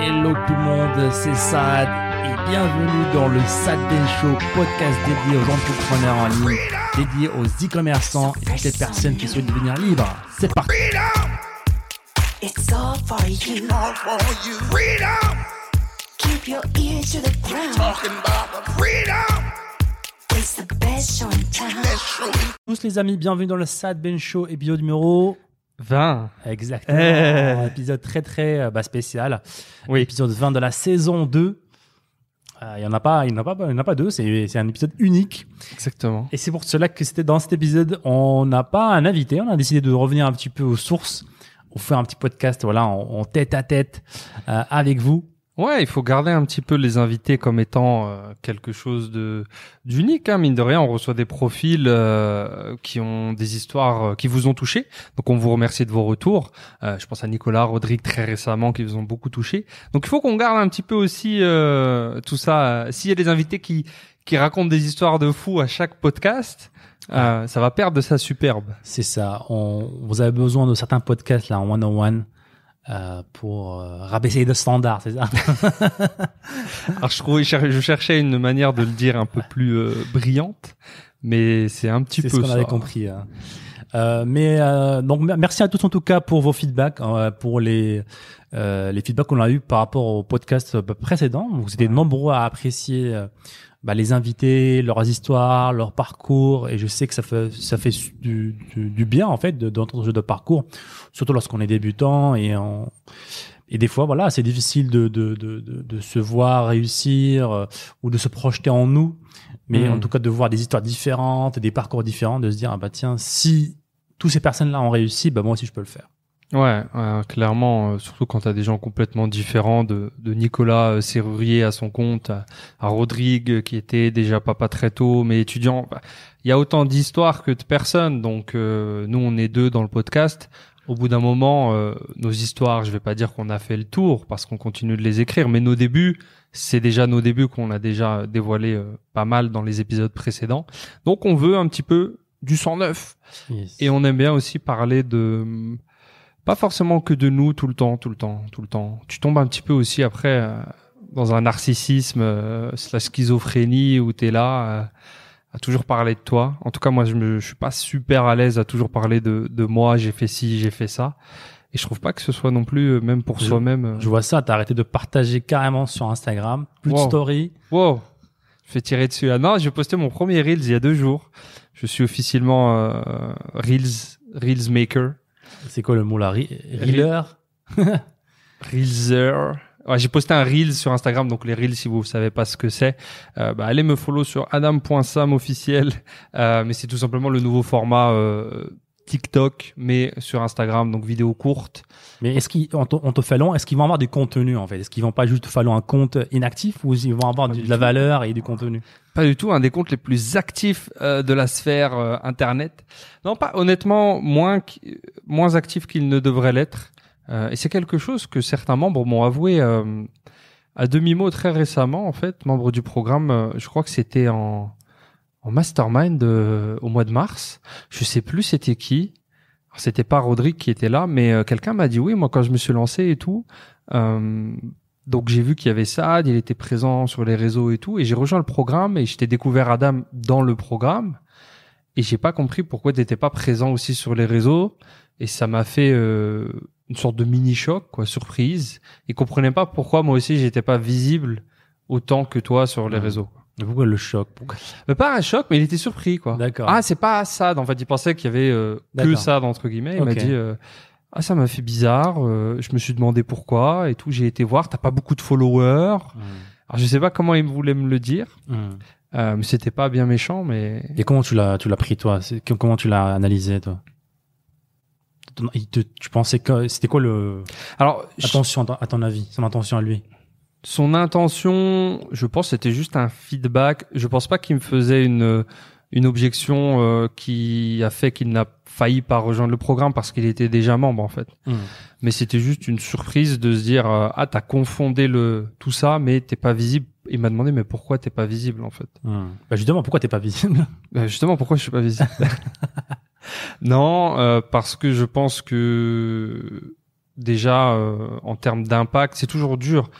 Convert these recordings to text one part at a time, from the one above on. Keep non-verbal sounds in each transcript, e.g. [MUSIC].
Hello tout le monde, c'est Sad et bienvenue dans le Sad Ben Show, podcast dédié aux entrepreneurs en ligne, dédié aux e-commerçants et toutes les personnes qui souhaitent devenir libres. C'est parti. It's all for you. all for you. Freedom, Keep your ears to the ground. talking about the freedom. It's the best show in town. Show Tous les amis, bienvenue dans le Sad Ben Show, épisode numéro 20. exactement, Eh. épisode très très euh, bah, spécial, Oui. épisode 20 de la saison 2. Euh, Il y en a pas, il n'y en a pas, il y en a pas deux. C'est c'est un épisode unique. Exactement. Et c'est pour cela que c'était dans cet épisode, on n'a pas un invité, on a décidé de revenir un petit peu aux sources, on fait un petit podcast, voilà, en, en tête à tête euh, avec vous. Ouais, il faut garder un petit peu les invités comme étant euh, quelque chose de d'unique. Hein, mine de rien, on reçoit des profils euh, qui ont des histoires euh, qui vous ont touché. Donc on vous remercie de vos retours. Euh, je pense à Nicolas, Rodrigue très récemment qui vous ont beaucoup touché. Donc il faut qu'on garde un petit peu aussi euh, tout ça. S'il y a des invités qui qui racontent des histoires de fous à chaque podcast, euh, ça va perdre de sa superbe. C'est ça. On, vous avez besoin de certains podcasts là en one on one euh, pour euh, rabaisser de standards, c'est ça? [LAUGHS] Alors je trouvais, je cherchais une manière de le dire un peu plus euh, brillante, mais c'est un petit C'est peu ce qu'on avait compris. hein. Euh, mais euh, donc mer- merci à tous en tout cas pour vos feedbacks, euh, pour les euh, les feedbacks qu'on a eu par rapport au podcast euh, précédent. Vous étiez nombreux à apprécier euh, bah, les invités, leurs histoires, leur parcours, et je sais que ça fait ça fait du, du, du bien en fait de- d'entendre ce jeu de parcours, surtout lorsqu'on est débutant et en et des fois, voilà, c'est difficile de, de, de, de, se voir réussir euh, ou de se projeter en nous. Mais Mm. en tout cas, de voir des histoires différentes, des parcours différents, de se dire, ah bah tiens, si toutes ces personnes-là ont réussi, bah moi aussi je peux le faire. Ouais, ouais, clairement, euh, surtout quand t'as des gens complètement différents, de, de Nicolas euh, Serrurier à son compte, à, à Rodrigue euh, qui était déjà papa très tôt, mais étudiant. Bah, Il y a autant d'histoires que de personnes, donc euh, nous on est deux dans le podcast. Au bout d'un moment, euh, nos histoires, je vais pas dire qu'on a fait le tour parce qu'on continue de les écrire, mais nos débuts, c'est déjà nos débuts qu'on a déjà dévoilés euh, pas mal dans les épisodes précédents. Donc on veut un petit peu du sang neuf. Et on aime bien aussi parler de pas forcément que de nous tout le temps, tout le temps, tout le temps. Tu tombes un petit peu aussi après euh, dans un narcissisme, euh, la schizophrénie où t'es là euh, à toujours parler de toi. En tout cas, moi, je, me, je suis pas super à l'aise à toujours parler de, de moi. J'ai fait ci, j'ai fait ça. Et je trouve pas que ce soit non plus, euh, même pour soi-même. euh, Je vois ça, t'as arrêté de partager carrément sur Instagram, plus de Wow. story. Wow, je fais tirer dessus. Ah non, j'ai posté mon premier Reels il y a deux jours. Je suis officiellement euh, Reels Reels Maker. C'est quoi le mot là? Re- Reeler? [LAUGHS] Ouais, j'ai posté un Reel sur Instagram, donc les Reels, si vous savez pas ce que c'est, euh, bah, allez me follow sur adam.sam officiel. Euh, mais c'est tout simplement le nouveau format euh, TikTok, mais sur Instagram, donc vidéo courte. Mais est-ce qu'ils on te, long Est-ce qu'ils vont avoir du contenu en fait? Est-ce qu'ils vont pas juste te falloir un compte inactif ou ils vont avoir du- de la valeur et du contenu? Pas du tout un des comptes les plus actifs euh, de la sphère euh, internet. Non, pas honnêtement moins moins actif qu'il ne devrait l'être. Euh, et c'est quelque chose que certains membres m'ont avoué euh, à demi mot très récemment en fait, membres du programme. euh, je crois que c'était en en mastermind euh, au mois de mars. Je sais plus c'était qui. C'était pas Rodrigue qui était là, mais euh, quelqu'un m'a dit oui. Moi, quand je me suis lancé et tout, euh, donc j'ai vu qu'il y avait ça, il était présent sur les réseaux et tout, et j'ai rejoint le programme et j'étais découvert Adam dans le programme, et j'ai pas compris pourquoi t'étais pas présent aussi sur les réseaux, et ça m'a fait euh, une sorte de mini choc, quoi, surprise. Il comprenait pas pourquoi moi aussi j'étais pas visible autant que toi sur les réseaux. Pourquoi le choc? Pourquoi- Mais pas un choc, mais il était surpris, quoi. D'accord. Ah, c'est pas ça. En fait, il pensait qu'il y avait euh, que D'accord. ça entre guillemets. Il Ok. m'a dit euh, ah ça m'a fait bizarre. euh, je me suis demandé pourquoi et tout. J'ai été voir. T'as pas beaucoup de followers. Hmm. Alors je sais pas comment il voulait me le dire. Hmm. Euh, mais c'était pas bien méchant, mais Et comment tu l'as, tu l'as pris toi? C'est- Comment tu l'as analysé toi? Il te- Tu pensais que c'était quoi le alors je- attention à ton- à ton avis, son intention à lui? Son intention, je pense, c'était juste un feedback. Je pense pas qu'il me faisait une une objection euh, qui a fait qu'il n'a failli pas rejoindre le programme parce qu'il était déjà membre en fait. mais c'était juste une surprise de se dire euh, ah t'as confondé le tout ça mais t'es pas visible il m'a demandé mais pourquoi t'es pas visible en fait? Hmm. Bah justement, pourquoi t'es pas visible? [LAUGHS] Bah, justement pourquoi je suis pas visible? [LAUGHS] Non euh, parce que je pense que déjà euh, en termes d'impact, c'est toujours dur.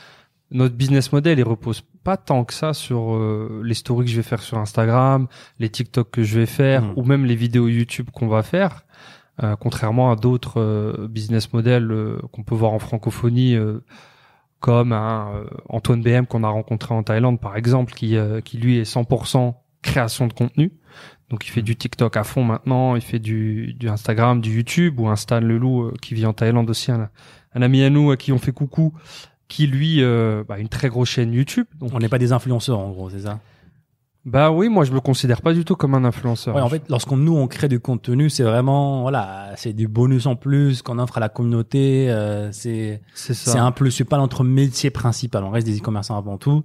Notre business model, il repose pas tant que ça sur euh, les stories que je vais faire sur Instagram, les TikTok que je vais faire, Mhm. ou même les vidéos YouTube qu'on va faire. Euh, contrairement à d'autres euh, business models euh, qu'on peut voir en francophonie, euh, comme un euh, Antoine BM qu'on a rencontré en Thaïlande, par exemple, qui, euh, qui lui est 100% création de contenu. Donc il fait du TikTok à fond maintenant, il fait du, du Instagram, du YouTube, ou un Stan Leloup euh, qui vit en Thaïlande aussi, un, un ami à nous à qui on fait coucou, qui lui euh, bah, a une très grosse chaîne YouTube. Donc, On n'est pas des influenceurs, en gros, c'est ça? Bah oui, moi je me considère pas du tout comme un influenceur. Ouais, en fait, lorsqu'on nous on crée du contenu, c'est vraiment voilà, c'est du bonus en plus qu'on offre à la communauté. euh, c'est c'est ça. c'est un plus, c'est pas notre métier principal. On reste des e-commerçants avant tout.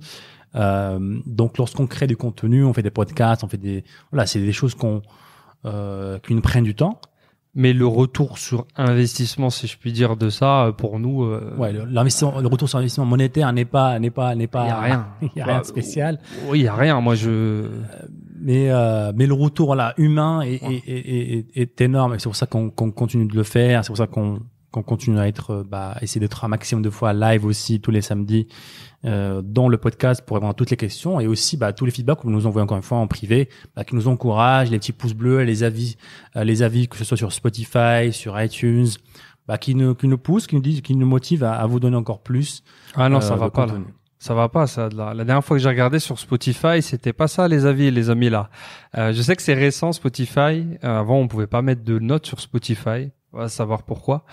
Euh, donc, lorsqu'on crée du contenu, on fait des podcasts, on fait des voilà, c'est des choses qu'on euh, qui nous prennent du temps. Mais le retour sur investissement, si je puis dire de ça, euh, pour nous, euh, Ouais, le- l'investissement, le retour sur investissement monétaire n'est pas n'est pas n'est pas il y a rien. [LAUGHS] il y a rien Bah, de spécial. Oui, il y a rien. Moi, je mais euh, mais le retour là humain est, Ouais. est, est, est, est énorme c'est pour ça qu'on qu'on continue de le faire c'est pour ça qu'on qu'on continue à être euh, bah essayer d'être un maximum de fois live aussi tous les samedis euh, dans le podcast pour répondre à toutes les questions et aussi bah tous les feedbacks que vous nous envoyez encore une fois en privé bah, qui nous encouragent les petits pouces bleus les avis euh, les avis que ce soit sur Spotify sur iTunes bah qui nous qui nous poussent qui nous disent qui nous motivent à, à vous donner encore plus ah non, euh, ça va pas. Là. Ça va pas. Ça. La, la dernière fois que j'ai regardé sur Spotify, c'était pas ça, les avis, les amis là. Euh, je sais que c'est récent Spotify. Euh, avant, on pouvait pas mettre de notes sur Spotify. On va savoir pourquoi.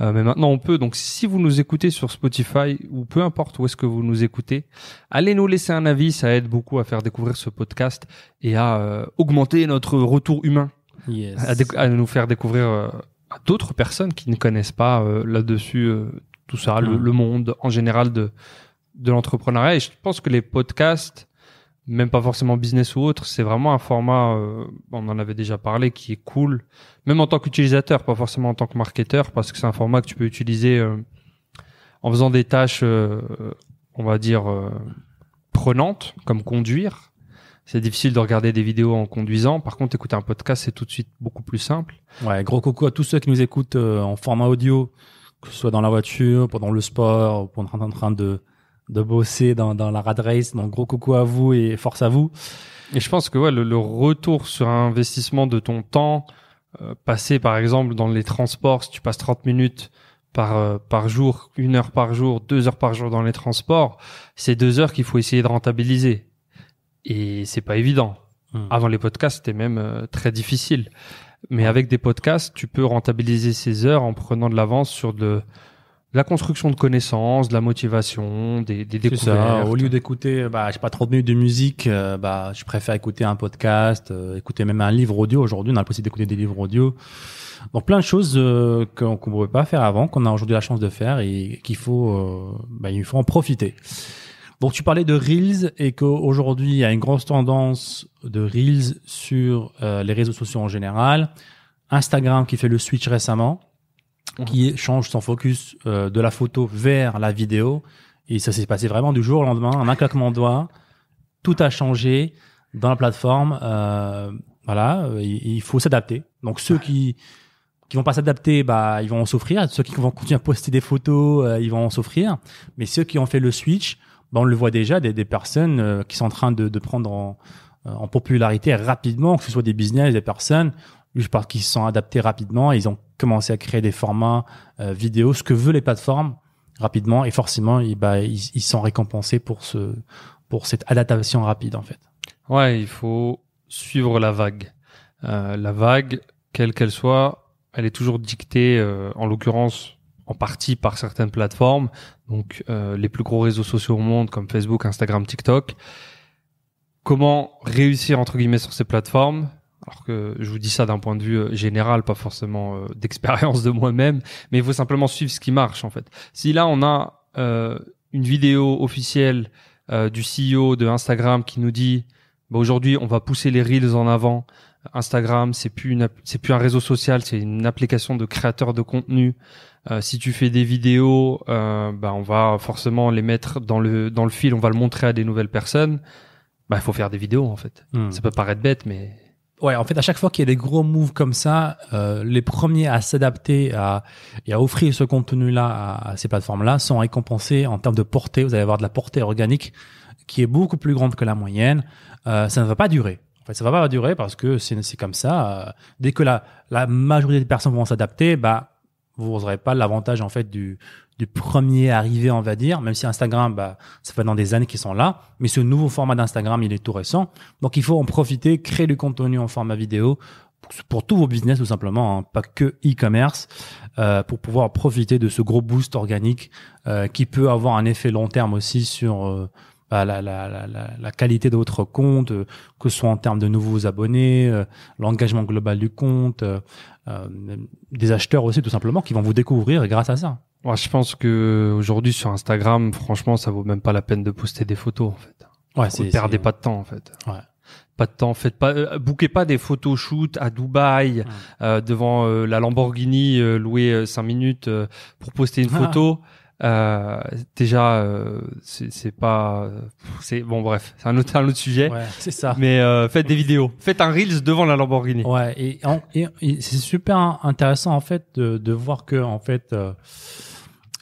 Euh, mais maintenant, on peut. Donc, si vous nous écoutez sur Spotify ou peu importe où est-ce que vous nous écoutez, allez nous laisser un avis. Ça aide beaucoup à faire découvrir ce podcast et à euh, augmenter notre retour humain. yes. à, nous faire découvrir euh, à d'autres personnes qui ne connaissent pas euh, là-dessus euh, tout ça, le, Mhm. le monde en général de de l'entrepreneuriat. Et je pense que les podcasts, même pas forcément business ou autre, c'est vraiment un format, euh, on en avait déjà parlé, qui est cool, même en tant qu'utilisateur, pas forcément en tant que marketeur, parce que c'est un format que tu peux utiliser euh, en faisant des tâches, euh, on va dire, euh, prenantes, comme conduire. C'est difficile de regarder des vidéos en conduisant. Par contre, écouter un podcast, c'est tout de suite beaucoup plus simple. Ouais, gros coucou à tous ceux qui nous écoutent euh, en format audio, que ce soit dans la voiture, pendant le sport, pendant en train de de bosser dans, dans la rad race. Donc gros coucou à vous et force à vous. Et je pense que ouais, le, le retour sur un investissement de ton temps, euh, passé par exemple dans les transports, si tu passes 30 minutes par, euh, par jour, une heure par jour, deux heures par jour dans les transports, c'est deux heures qu'il faut essayer de rentabiliser. Et c'est pas évident. Hmm. Avant les podcasts, c'était même euh, très difficile. Mais avec des podcasts, tu peux rentabiliser ces heures en prenant de l'avance sur de la construction de connaissances, de la motivation, des, des découvertes. ça. Au lieu d'écouter, bah, je sais pas, 30 minutes de musique, euh, bah, je préfère écouter un podcast, euh, écouter même un livre audio. Aujourd'hui, on a la possibilité d'écouter des livres audio. Donc plein de choses euh, qu'on qu'on ne pouvait pas faire avant, qu'on a aujourd'hui la chance de faire et qu'il faut, euh, bah, il faut en profiter. Donc tu parlais de Reels et qu'aujourd'hui il y a une grosse tendance de Reels sur euh, les réseaux sociaux en général. Instagram qui fait le switch récemment, qui change son focus euh, de la photo vers la vidéo. Et ça s'est passé vraiment du jour au lendemain, en un claquement de doigts. Tout a changé dans la plateforme. Euh, voilà, il, il faut s'adapter. Donc ceux qui qui vont pas s'adapter, bah ils vont en souffrir. Ceux qui vont continuer à poster des photos, euh, ils vont en souffrir. Mais ceux qui ont fait le switch, bah, on le voit déjà, des, des personnes euh, qui sont en train de, de prendre en, en popularité rapidement, que ce soit des business, des personnes, je pense qu'ils se sont adaptés rapidement. Ils ont commencé à créer des formats euh, vidéo, ce que veulent les plateformes rapidement. Et forcément, ils, bah, ils, ils sont récompensés pour ce pour cette adaptation rapide en fait. Ouais, il faut suivre la vague. Euh, la vague, quelle qu'elle soit, elle est toujours dictée, euh, en l'occurrence, en partie par certaines plateformes, donc euh, les plus gros réseaux sociaux au monde comme Facebook, Instagram, TikTok. Comment réussir entre guillemets sur ces plateformes? Alors que je vous dis ça d'un point de vue euh, général, pas forcément euh, [LAUGHS] d'expérience de moi-même, mais il faut simplement suivre ce qui marche en fait. Si là on a euh, une vidéo officielle euh, du CEO de Instagram qui nous dit bah, aujourd'hui on va pousser les reels en avant. Instagram c'est plus une c'est plus un réseau social, c'est une application de créateur de contenu. Euh, si tu fais des vidéos, euh, bah, on va forcément les mettre dans le dans le fil, on va le montrer à des nouvelles personnes. Bah il faut faire des vidéos en fait. Hmm. Ça peut paraître bête, mais Ouais, en fait, à chaque fois qu'il y a des gros moves comme ça, euh, les premiers à s'adapter à, et à offrir ce contenu-là à, à ces plateformes-là sont récompensés en termes de portée. Vous allez avoir de la portée organique qui est beaucoup plus grande que la moyenne. Euh, ça ne va pas durer. En fait, ça va pas durer parce que c'est comme ça. Euh, dès que la, la majorité des personnes vont s'adapter, bah, vous n'aurez pas l'avantage en fait du, du premier arrivé, on va dire. Même si Instagram, bah, ça fait dans des années qu'ils sont là, mais ce nouveau format d'Instagram, il est tout récent. Donc, il faut en profiter, créer du contenu en format vidéo pour, tous vos business tout simplement, hein, pas que e-commerce, euh, pour pouvoir profiter de ce gros boost organique euh, qui peut avoir un effet long terme aussi sur euh, bah, la, la, la, la, la qualité de votre compte, euh, que ce soit en termes de nouveaux abonnés, euh, l'engagement global du compte, euh, euh, des acheteurs aussi tout simplement qui vont vous découvrir grâce à ça. Moi, je pense que aujourd'hui sur Instagram, franchement, ça vaut même pas la peine de poster des photos en fait. Ouais, Vous perdez pas de temps en fait. Ouais. Pas de temps, faites pas, euh, bouquez pas des photos shoot à Dubaï euh, devant euh, la Lamborghini euh, louée euh, cinq minutes euh, pour poster une Ah. photo. Euh, déjà, euh, c'est c'est pas, c'est bon bref, c'est un autre un autre sujet. Ouais, c'est ça. Mais euh, faites des vidéos, faites un reels devant la Lamborghini. Ouais, et, et- et c'est super intéressant en fait de, de voir que en fait euh,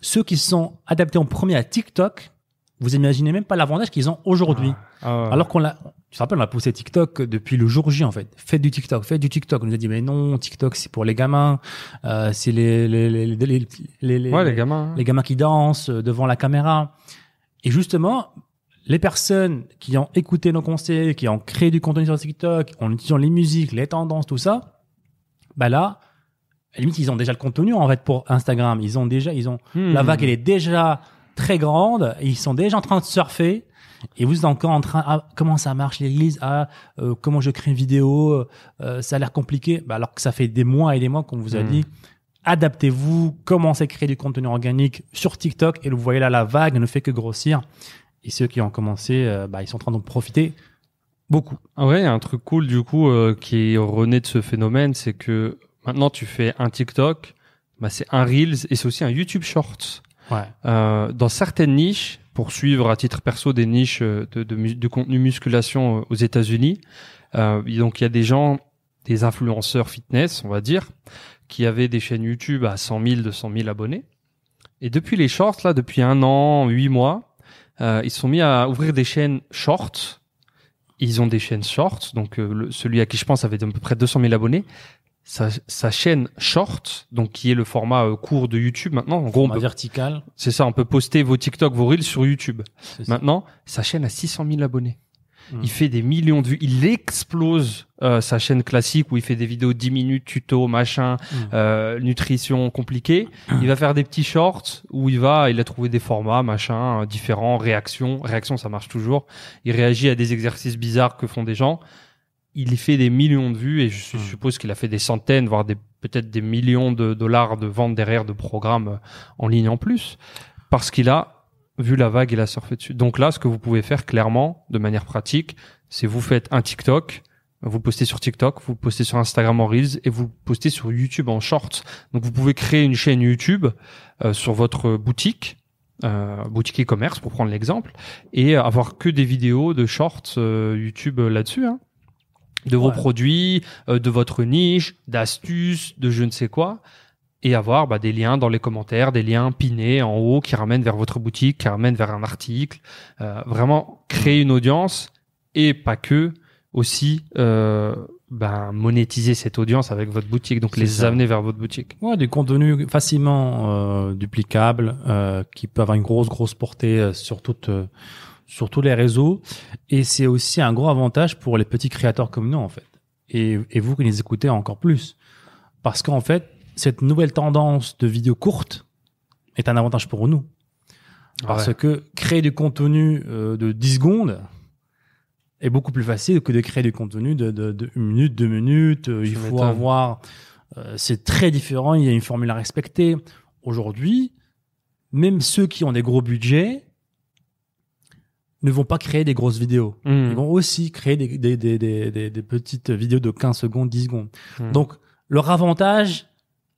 ceux qui sont adaptés en premier à TikTok, vous imaginez même pas l'avantage qu'ils ont aujourd'hui. Ah ouais. Alors qu'on l'a, tu te rappelles, on a poussé TikTok depuis le jour J en fait. Faites du TikTok, faites du TikTok. On nous a dit mais non, TikTok c'est pour les gamins, euh, c'est les les les les les, les, les- ouais, les gamins. hein. les gamins qui dansent euh, devant la caméra. Et justement, les personnes qui ont écouté nos conseils, qui ont créé du contenu sur TikTok, en utilisant les musiques, les tendances, tout ça, bah là, à la limite, ils ont déjà le contenu en fait pour Instagram. Ils ont déjà, ils ont Hmm. la vague, elle est déjà très grande. Ils sont déjà en train de surfer. Et vous êtes encore en train, ah, comment ça marche les reels, ah, euh, comment je crée une vidéo, euh, ça a l'air compliqué. Bah, alors que ça fait des mois et des mois qu'on vous a Hmm. dit, adaptez-vous, commencez à créer du contenu organique sur TikTok. Et vous voyez là, la vague ne fait que grossir. Et ceux qui ont commencé, euh, bah, ils sont en train d'en profiter beaucoup. Ah ouais, un truc cool du coup euh, qui est rené de ce phénomène, c'est que maintenant tu fais un TikTok, bah c'est un Reels et c'est aussi un YouTube Shorts. Ouais. Euh, dans certaines niches, pour suivre à titre perso des niches euh, de, de, mu- de contenu musculation euh, aux États-Unis, euh, donc il y a des gens, des influenceurs fitness, on va dire, qui avaient des chaînes YouTube à 100 000, 200 000 abonnés. Et depuis les shorts, là, depuis un an, huit mois, euh, ils sont mis à ouvrir des chaînes shorts. Ils ont des chaînes shorts, donc euh, le- celui à qui je pense avait à peu près 200 000 abonnés. Sa, sa chaîne short, donc qui est le format euh, court de YouTube maintenant. En gros, on peut- vertical. c'est ça, on peut poster vos TikTok, vos Reels sur YouTube. Maintenant, sa chaîne a 600 000 abonnés. Mm. Il fait des millions de vues. Il explose euh, sa chaîne classique où il fait des vidéos 10 minutes, tuto, machin, Mm. euh, nutrition compliquée. Il va faire des petits shorts où il va, il a trouvé des formats, machin, euh, différents, réactions. Réaction, ça marche toujours. Il réagit à des exercices bizarres que font des gens. Il y fait des millions de vues et je Mm. suppose qu'il a fait des centaines, voire des peut-être des millions de dollars de ventes derrière de programmes euh, en ligne en plus, parce qu'il a vu la vague, il a surfé dessus. Donc là, ce que vous pouvez faire clairement, de manière pratique, c'est vous faites un TikTok, vous postez sur TikTok, vous postez sur Instagram en Reels et vous postez sur YouTube en Shorts. Donc vous pouvez créer une chaîne YouTube euh, sur votre boutique, euh, boutique e-commerce pour prendre l'exemple, et avoir que des vidéos de Shorts euh, YouTube euh, là-dessus. Hein de vos Ouais. produits, euh, de votre niche, d'astuces, de je ne sais quoi, et avoir bah, des liens dans les commentaires, des liens pinés en haut qui ramènent vers votre boutique, qui ramènent vers un article. Euh, vraiment créer une audience et pas que aussi euh, ben, monétiser cette audience avec votre boutique, donc les ça. amener vers votre boutique. Ouais, du contenu facilement euh, duplicable, euh, qui peut avoir une grosse, grosse portée euh, sur, toute, euh, sur tous les réseaux. Et c'est aussi un gros avantage pour les petits créateurs comme nous, en fait. Et, et vous qui les écoutez encore plus. Parce qu'en fait, cette nouvelle tendance de vidéos courtes est un avantage pour nous. Parce Ouais. que créer du contenu euh, de 10 secondes est beaucoup plus facile que de créer du contenu de, de, de une minute, deux minutes. Euh, il faut avoir... euh, c'est très différent, il y a une formule à respecter. Aujourd'hui, même ceux qui ont des gros budgets ne vont pas créer des grosses vidéos. Mmh. Ils vont aussi créer des, des, des, des, des- petites vidéos de 15 secondes, 10 secondes. Mmh. Donc, leur avantage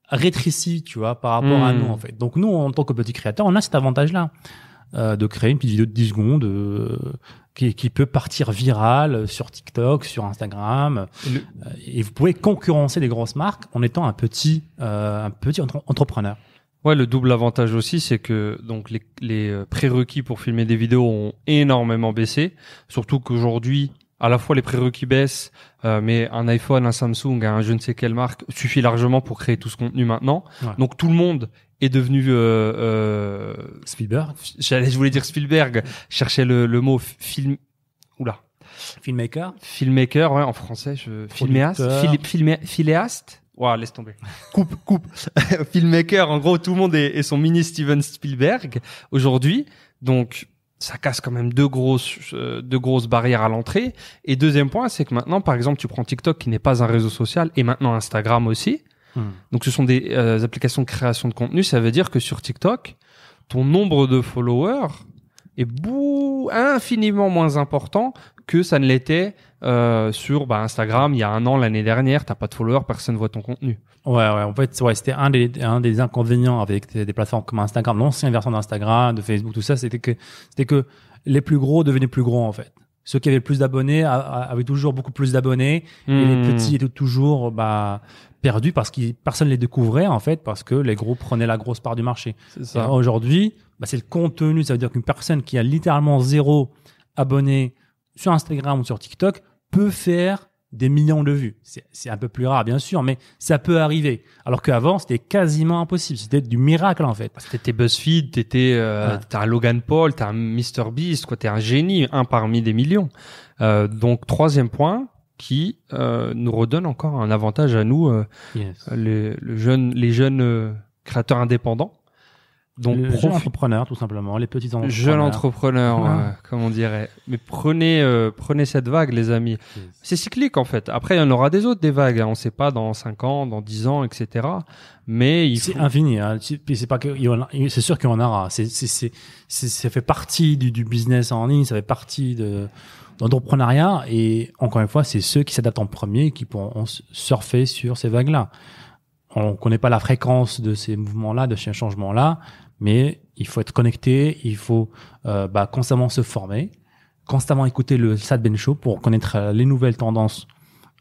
rétrécit, tu vois, par rapport à Hmm. nous, en fait. Donc, nous, en tant que petits créateurs, on a cet avantage-là. euh, de créer une petite vidéo de 10 secondes euh, qui, qui peut partir viral sur TikTok, sur Instagram, Le- euh, et vous pouvez concurrencer des grosses marques en étant un petit, euh, un petit entre- entrepreneur. Ouais, le double avantage aussi, c'est que donc les, les euh, prérequis pour filmer des vidéos ont énormément baissé. Surtout qu'aujourd'hui, à la fois les prérequis baissent, euh, mais un iPhone, un Samsung, un je ne sais quelle marque suffit largement pour créer tout ce contenu maintenant. Ouais. Donc tout le monde est devenu, euh, euh, Spielberg, j'allais, je voulais dire Spielberg, cherchais le, le mot film, oula, filmmaker. filmmaker, ouais, en français, je, filméaste, filmé- filéaste. Ouah, laisse tomber. [LAUGHS] Coupe, coupe. [LAUGHS] filmmaker, en gros, tout le monde est, est son mini Steven Spielberg aujourd'hui. Donc, ça casse quand même deux grosses, euh, deux grosses barrières à l'entrée. Et deuxième point, c'est que maintenant, par exemple, tu prends TikTok qui n'est pas un réseau social et maintenant Instagram aussi. Hmm. Donc, ce sont des euh, applications de création de contenu. Ça veut dire que sur TikTok, ton nombre de followers est bou infiniment moins important que ça ne l'était euh, sur bah, Instagram il y a un an, l'année dernière. T'as pas de followers, personne voit ton contenu. Ouais, ouais, en fait, ouais, c'était un des, un des inconvénients avec des, plateformes comme Instagram, l'ancienne version d'Instagram, de Facebook, tout ça, c'était que, c'était que les plus gros devenaient plus gros, en fait. Ceux qui avaient le plus d'abonnés avaient toujours beaucoup plus d'abonnés, et les Hmm. petits étaient toujours, bah, perdus parce que personne les découvrait, en fait, parce que les gros prenaient la grosse part du marché. C'est Et ça. Aujourd'hui, bah, c'est le contenu. Ça veut dire qu'une personne qui a littéralement zéro abonné sur Instagram ou sur TikTok peut faire des millions de vues. C'est c'est un peu plus rare, bien sûr, mais ça peut arriver. Alors qu'avant, c'était quasiment impossible. C'était du miracle, en fait. T'étais BuzzFeed, t'étais, euh, Ouais. t'es un Logan Paul, t'es un Mr Beast, quoi. T'es un génie, un parmi des millions. Euh, donc troisième point qui euh, nous redonne encore un avantage à nous, euh, les, le jeune, les jeunes euh, créateurs indépendants. Donc le profi- jeune entrepreneur, tout simplement. Les petits entrepreneurs. jeune entrepreneur, Ouais. comme on dirait. Mais prenez, prenez cette vague, les amis. C'est cyclique en fait. Après, il y en aura des autres des vagues. hein. On sait pas dans 5 ans, dans 10 ans, etc. Mais il C'est faut. infini. Hein. C'est pas que sûr qu'il y en aura. C'est c'est c'est c'est- ça fait partie du, du business en ligne. Ça fait partie de d'entrepreneuriat. Et encore une fois, c'est ceux qui s'adaptent en premier qui pourront surfer sur ces vagues-là. On connaît pas la fréquence de ces mouvements-là, de ces changements-là, mais il faut être connecté. Il faut euh, bah, constamment se former, constamment écouter le Sad Ben Show pour connaître euh, les nouvelles tendances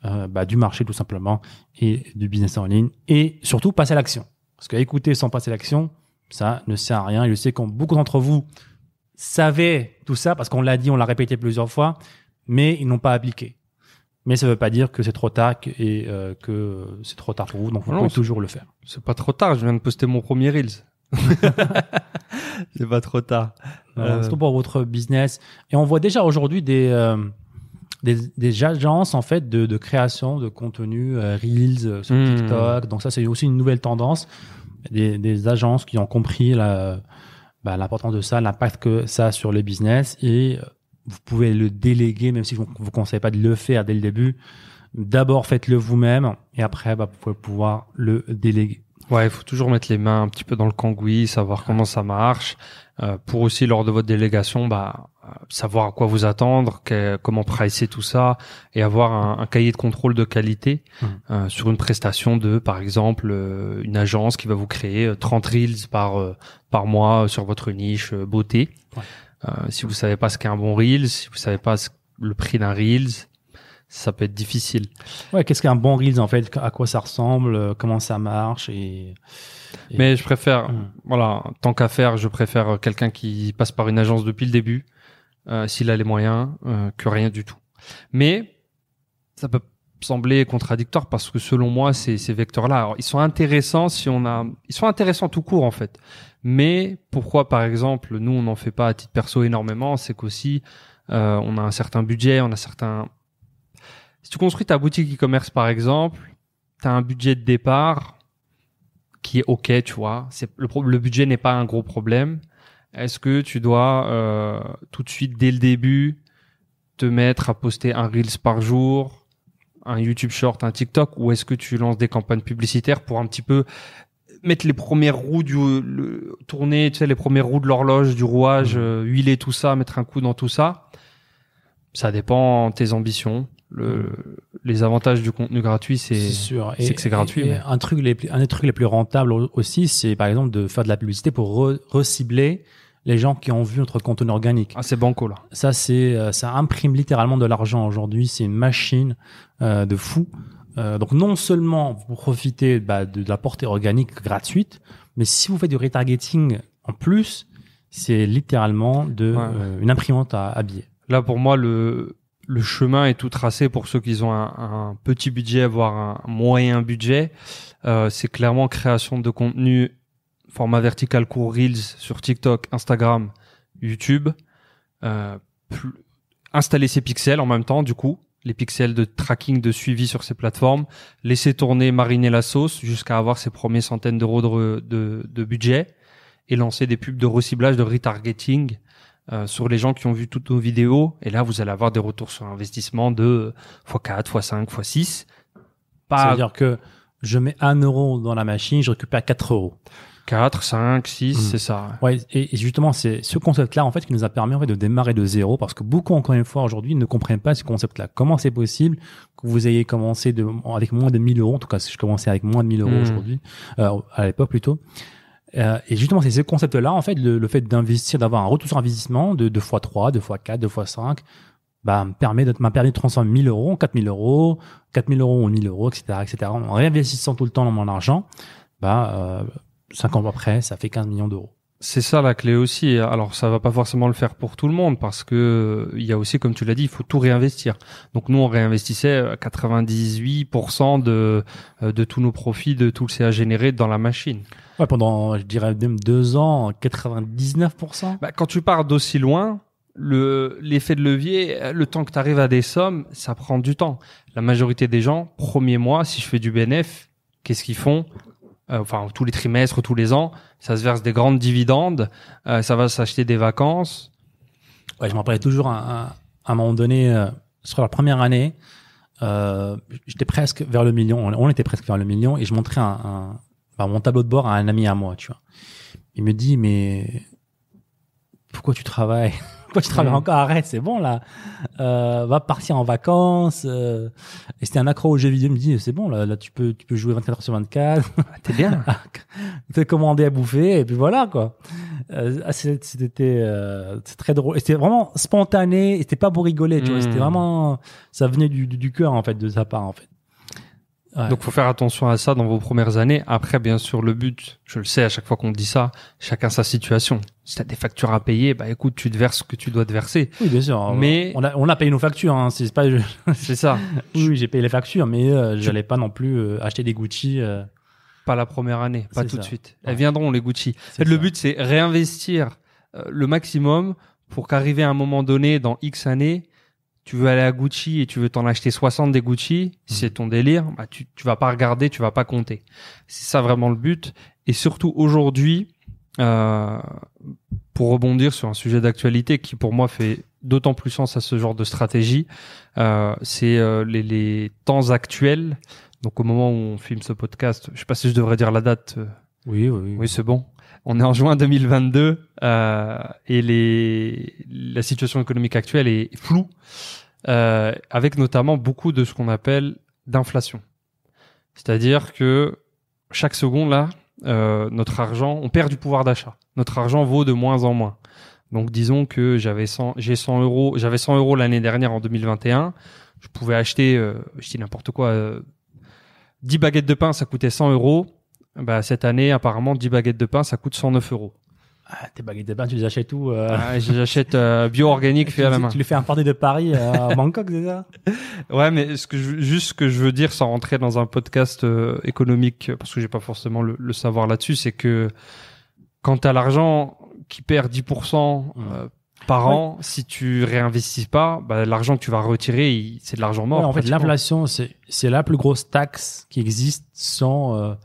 euh, bah, du marché tout simplement et du business en ligne et surtout passer à l'action. Parce que écouter sans passer à l'action, ça ne sert à rien. Je sais que beaucoup d'entre vous savaient tout ça parce qu'on l'a dit, on l'a répété plusieurs fois, mais ils n'ont pas appliqué. Mais ça ne veut pas dire que c'est trop tard et euh, que c'est trop tard pour vous. Donc vous Non, pouvez toujours le faire. C'est pas trop tard. Je viens de poster mon premier reels. [LAUGHS] c'est pas trop tard. Euh, Euh, Surtout pour votre business. Et on voit déjà aujourd'hui des, euh, des, des agences en fait de, de création de contenu euh, Reels euh, sur Hmm. TikTok. Donc ça, c'est aussi une nouvelle tendance. Des, des agences qui ont compris la- bah, l'importance de ça, l'impact que ça a sur le business. Et euh, vous pouvez le déléguer, même si je ne vous conseille pas de le faire dès le début. D'abord, faites-le vous-même et après, bah, vous pouvez pouvoir le déléguer. Ouais, il faut toujours mettre les mains un petit peu dans le cambouis, savoir comment ça marche, euh, pour aussi lors de votre délégation, bah, savoir à quoi vous attendre, que- comment pricer tout ça, et avoir un, un cahier de contrôle de qualité Mhm. euh, sur une prestation de, par exemple, euh, une agence qui va vous créer euh, 30 reels par euh, par mois sur votre niche euh, beauté. Ouais. Euh, si vous savez pas ce qu'est un bon reel, si vous savez pas ce- le prix d'un reels, ça peut être difficile. Ouais, qu'est-ce qu'un bon Reels en fait? À quoi ça ressemble? Euh, Comment ça marche? Et, et- Mais je préfère, Hmm. voilà, tant qu'à faire, je préfère euh, quelqu'un qui passe par une agence depuis le début, euh, s'il a les moyens, euh, que rien du tout. Mais ça peut sembler contradictoire parce que selon moi, ces, ces vecteurs-là, ils sont intéressants si on a, ils sont intéressants tout court en fait. Mais pourquoi, par exemple, nous on n'en fait pas à titre perso énormément, c'est qu'aussi euh, on a un certain budget, on a certains. Si tu construis ta boutique e-commerce par exemple, tu as un budget de départ qui est ok, tu vois. C'est le, le budget n'est pas un gros problème. Est-ce que tu dois euh, tout de suite dès le début te mettre à poster un reels par jour, un YouTube Short, un TikTok, ou est-ce que tu lances des campagnes publicitaires pour un petit peu mettre les premières roues du le, tourner, tu sais, les premières roues de l'horloge, du rouage, Mhm. euh, huiler tout ça, mettre un coup dans tout ça? Ça dépend de tes ambitions. Le, les avantages du contenu gratuit, c'est que c'est gratuit, et mais- un truc, les, plus- un des trucs les plus rentables au- aussi, c'est par exemple de faire de la publicité pour re- recibler les gens qui ont vu notre contenu organique. Ah, c'est banco là. Ça, c'est, euh, ça imprime littéralement de l'argent aujourd'hui. C'est une machine euh, de fou. Euh, donc non seulement vous profitez bah, de, de la portée organique gratuite, mais si vous faites du retargeting en plus, c'est littéralement de Ouais. euh, une imprimante à, à billets. Là, pour moi, le, le chemin est tout tracé pour ceux qui ont un, un petit budget, voire un moyen budget. Euh, c'est clairement création de contenu format vertical court Reels sur TikTok, Instagram, YouTube. Euh, installer ses pixels en même temps, du coup, les pixels de tracking, de suivi sur ces plateformes, laisser tourner, mariner la sauce jusqu'à avoir ses premières centaines d'euros de, de, de budget et lancer des pubs de reciblage, de retargeting euh, sur les gens qui ont vu toutes nos vidéos. Et là, vous allez avoir des retours sur investissement de x4, x5, x6. Ça Pas veut dire que je mets un euro dans la machine, je récupère 4 euros. 4, 5, 6, Mm. c'est ça. Ouais, et, et justement, c'est ce concept-là en fait qui nous a permis en fait de démarrer de zéro parce que beaucoup encore une fois aujourd'hui ne comprennent pas ce concept-là. Comment c'est possible que vous ayez commencé de, avec moins de 1000 euros, en tout cas, si je commençais avec moins de 1000 euros Mm. aujourd'hui, euh, à l'époque plutôt. Euh, et justement, c'est ce concept-là en fait, le, le fait d'investir, d'avoir un retour sur investissement de 2 fois 3, 2 fois 4, 2 fois 5, bah, me permet de, m'a permis de transformer 1000 euros en 4000 euros, 4000 euros en 1000 euros, etc., etc. En réinvestissant tout le temps dans mon argent, bah, euh, 5 ans après, ça fait 15 millions d'euros. C'est ça la clé aussi. Alors ça va pas forcément le faire pour tout le monde parce que euh, il y a aussi, comme tu l'as dit, il faut tout réinvestir. Donc nous on réinvestissait euh, 98% de euh, de tous nos profits, de tout le CA généré dans la machine. Ouais, pendant, je dirais, même deux ans, 99%. Bah, quand tu pars d'aussi loin, le l'effet de levier, euh, le temps que tu arrives à des sommes, ça prend du temps. La majorité des gens, premier mois, si je fais du BNF, qu'est-ce qu'ils font? Euh, Enfin, tous les trimestres, tous les ans, ça se verse des grandes dividendes, euh, ça va s'acheter des vacances. Ouais, je me rappelais toujours à, à, un moment donné, euh, sur la première année, euh, j'étais presque vers le million. On, on était presque vers le million et je montrais un, un- bah, mon tableau de bord à un ami à moi, tu vois. Il me dit, mais pourquoi tu travailles? [LAUGHS] Pourquoi tu travailles Mhm. encore Arrête, c'est bon là. Euh, va partir en vacances. euh. Et c'était un accro aux jeux vidéo. Il me dit, c'est bon là, là tu peux, tu peux jouer 24 heures sur 24. T'es bien. [LAUGHS] te commander à bouffer et puis voilà quoi. Euh, ah, c'était euh, très drôle. Et C'était vraiment spontané. et C'était pas pour rigoler, tu vois. Mm. C'était vraiment ça venait du, du, du cœur en fait de sa part en fait. Ouais. Donc, faut faire attention à ça dans vos premières années. Après, bien sûr, le but, je le sais à chaque fois qu'on dit ça, chacun sa situation. Si t'as des factures à payer, bah écoute, tu te verses ce que tu dois te verser. oui bien sûr. mais- on a on a payé nos factures. Hein. C'est pas [LAUGHS] C'est ça. oui, oui, j'ai payé les factures, mais euh, j'allais pas non plus euh, acheter des Gucci. euh, Pas la première année, pas tout de suite. Ouais. Elles viendront les Gucci. En fait, le but c'est réinvestir euh, le maximum pour qu'arriver à un moment donné dans X années, tu veux aller à Gucci et tu veux t'en acheter 60 des Gucci, si c'est ton délire, bah tu tu vas pas regarder, tu vas pas compter. C'est ça vraiment le but et surtout aujourd'hui euh, pour rebondir sur un sujet d'actualité qui pour moi fait d'autant plus sens à ce genre de stratégie, euh, c'est euh, les, les temps actuels. Donc au moment où on filme ce podcast, je sais pas si je devrais dire la date. euh, Oui, oui, oui. oui, c'est bon. On est en juin 2022 euh, et les, la situation économique actuelle est floue, euh, avec notamment beaucoup de ce qu'on appelle d'inflation. C'est-à-dire que chaque seconde là, euh, notre argent, on perd du pouvoir d'achat. Notre argent vaut de moins en moins. Donc disons que j'avais 100, j'ai 100 euros, j'avais 100 euros l'année dernière en 2021. Je pouvais acheter, euh, je dis n'importe quoi, euh, 10 baguettes de pain, ça coûtait 100 euros. Bah, cette année, apparemment, 10 baguettes de pain, ça coûte 109 euros. Ah, tes baguettes de pain, tu les achètes où euh, Ah, j'achète euh, bio-organique fait à la main. tu les fais importer de Paris euh, à Bangkok, c'est ça [LAUGHS] Ouais, mais ce que je, juste ce que je veux dire sans rentrer dans un podcast euh, économique, parce que j'ai pas forcément le, le savoir là-dessus, c'est que quand t'as l'argent qui perd 10% euh, par Ouais. an, si tu réinvestis pas, bah, l'argent que tu vas retirer, c'est de l'argent mort. Ouais, en fait, l'inflation, c'est c'est la plus grosse taxe qui existe sans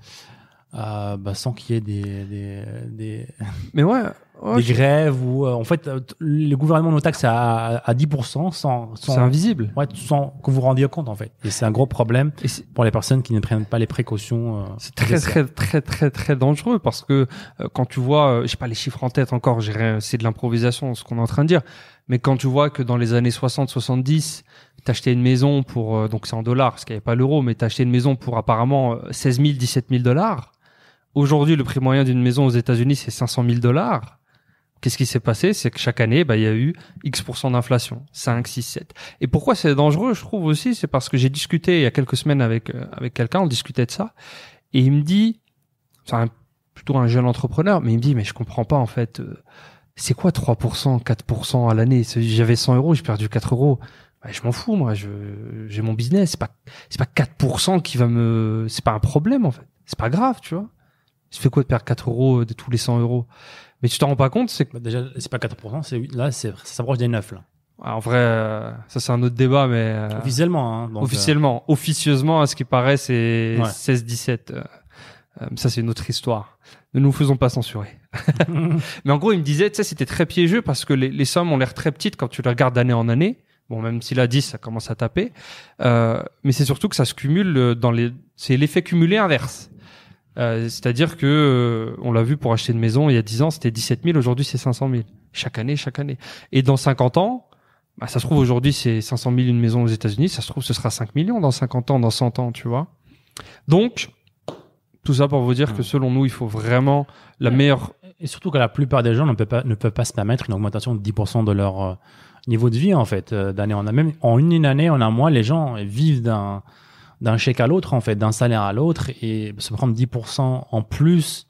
euh, bah, sans qu'il y ait des des, des, Mais ouais, ouais, [LAUGHS] des je- grèves ou euh, en fait euh, le gouvernement nous taxe à, à 10% sans c'est sans, invisible. ouais, sans que vous vous rendiez compte en fait. Et c'est un gros problème Et c'est- pour les personnes qui ne prennent pas les précautions. euh, C'est très très très très très dangereux parce que euh, quand tu vois, j'ai pas les chiffres en tête encore, c'est de l'improvisation ce qu'on est en train de dire, mais quand tu vois que dans les années 60-70, t'achetais une maison pour donc c'est en dollars parce qu'il n'y avait pas l'euro, mais t'achetais une maison pour apparemment euh, 16 000, 17 000 dollars. Aujourd'hui, le prix moyen d'une maison aux États-Unis c'est 500 000 dollars. Qu'est-ce qui s'est passé? C'est que chaque année, bah, il y a eu X% d'inflation, 5, 6, 7. Et pourquoi c'est dangereux, je trouve aussi, c'est parce que j'ai discuté il y a quelques semaines avec euh, avec quelqu'un, on discutait de ça, et il me dit, c'est plutôt un jeune entrepreneur, mais il me dit, mais je comprends pas en fait, euh, c'est quoi 3%, 4% à l'année? J'avais 100 euros, j'ai perdu 4 euros. Bah, je m'en fous, moi, je j'ai mon business, c'est pas c'est pas 4% qui va me, c'est pas un problème en fait, c'est pas grave, tu vois. Ça fait quoi de perdre 4 euros de tous les 100 euros? Mais tu t'en rends pas compte, c'est Bah, déjà, c'est pas 4%, c'est, là, c'est, ça s'approche des 9, là. Ah, En vrai, euh, ça c'est un autre débat, mais euh, Officiellement, hein. Donc, officiellement, officieusement, à ce qui paraît, c'est Ouais. 16-17. euh, euh, ça c'est une autre histoire. Ne nous faisons pas censurer. euh, [LAUGHS] Mais en gros, il me disait, tu sais, c'était très piégeux parce que les, les sommes ont l'air très petites quand tu les regardes d'année en année. Bon, même si la 10, ça commence à taper. Euh, mais c'est surtout que ça se cumule euh, dans les... C'est l'effet cumulé inverse. Euh, C'est-à-dire que, euh, on l'a vu pour acheter une maison il y a 10 ans, c'était 17 000, aujourd'hui c'est 500 000. Chaque année, chaque année. Et dans 50 ans, bah, ça se trouve aujourd'hui c'est 500 000 une maison aux États-Unis, ça se trouve ce sera 5 millions dans 50 ans, dans 100 ans, tu vois. Donc, tout ça pour vous dire que selon nous, il faut vraiment la Ouais. meilleure Et surtout que la plupart des gens ne peuvent pas, ne peuvent pas se permettre une augmentation de 10% de leur euh, niveau de vie, en fait, euh, d'année en année. Même en une, une année, en un mois, les gens vivent d'un, d'un chèque à l'autre, en fait, d'un salaire à l'autre, et se prendre 10% en plus,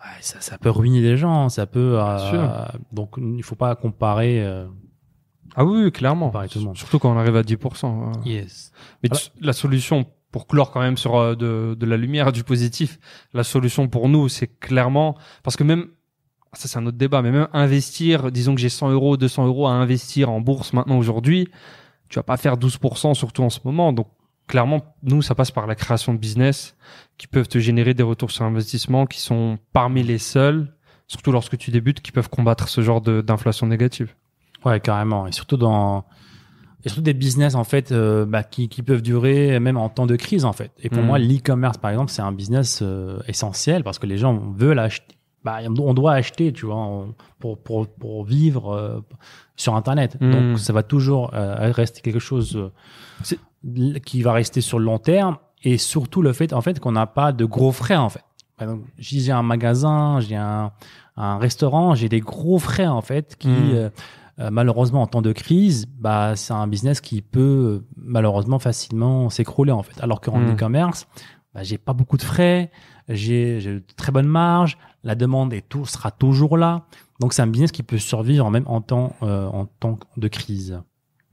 ouais, ça, ça peut ruiner les gens, ça peut, euh, donc, il faut pas comparer, euh, Ah oui, oui, clairement. Tout le monde. Surtout quand on arrive à 10%. hein. yes. Mais la solution, pour clore quand même sur euh, de, de la lumière, du positif, la solution pour nous, c'est clairement... Parce que même... Ça, c'est un autre débat, mais même investir, disons que j'ai 100 euros, 200 euros à investir en bourse maintenant aujourd'hui, tu vas pas faire 12%, surtout en ce moment. Donc, clairement, nous, ça passe par la création de business qui peuvent te générer des retours sur investissement qui sont parmi les seuls, surtout lorsque tu débutes, qui peuvent combattre ce genre d'inflation négative. Ouais, carrément. Et surtout dans, et surtout des business en fait euh, bah, qui, qui peuvent durer même en temps de crise en fait. Et pour Mm. moi, l'e-commerce par exemple, c'est un business euh, essentiel parce que les gens veulent acheter. Bah, on doit acheter, tu vois, on- pour pour pour vivre euh, sur Internet. Mm. Donc ça va toujours euh, rester quelque chose euh, qui va rester sur le long terme. Et surtout le fait en fait qu'on n'a pas de gros frais en fait. J'ai un magasin, j'ai un, un restaurant, j'ai des gros frais en fait qui Mm. euh, euh, malheureusement en temps de crise, bah c'est un business qui peut malheureusement facilement s'écrouler en fait. Alors qu'en Mm. e-commerce, bah, j'ai pas beaucoup de frais, j'ai de très bonnes marges, la demande est tout, sera toujours là. Donc c'est un business qui peut survivre même en temps euh, en temps de crise.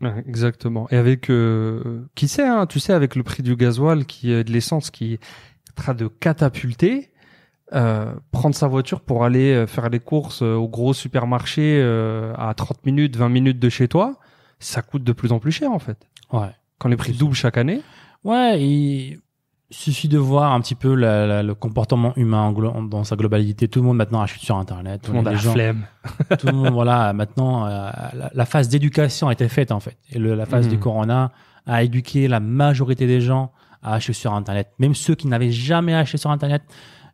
Exactement. Et avec, euh, qui sait, hein, tu sais, avec le prix du gasoil, qui de l'essence qui est en train de catapulter, euh, prendre sa voiture pour aller euh, faire les courses euh, au gros supermarché euh, à 30 minutes, 20 minutes de chez toi, ça coûte de plus en plus cher en fait. Ouais. Quand les prix doublent chaque année. Ouais, il suffit de voir un petit peu la- la- le comportement humain en dans sa globalité. Tout le monde maintenant achète sur Internet. Tout le monde a la gens- flemme. [LAUGHS] tout le monde, voilà, maintenant, euh, la, la phase d'éducation a été faite, en fait. Et le- la phase du corona a éduqué la majorité des gens à acheter sur Internet. Même ceux qui n'avaient jamais acheté sur Internet,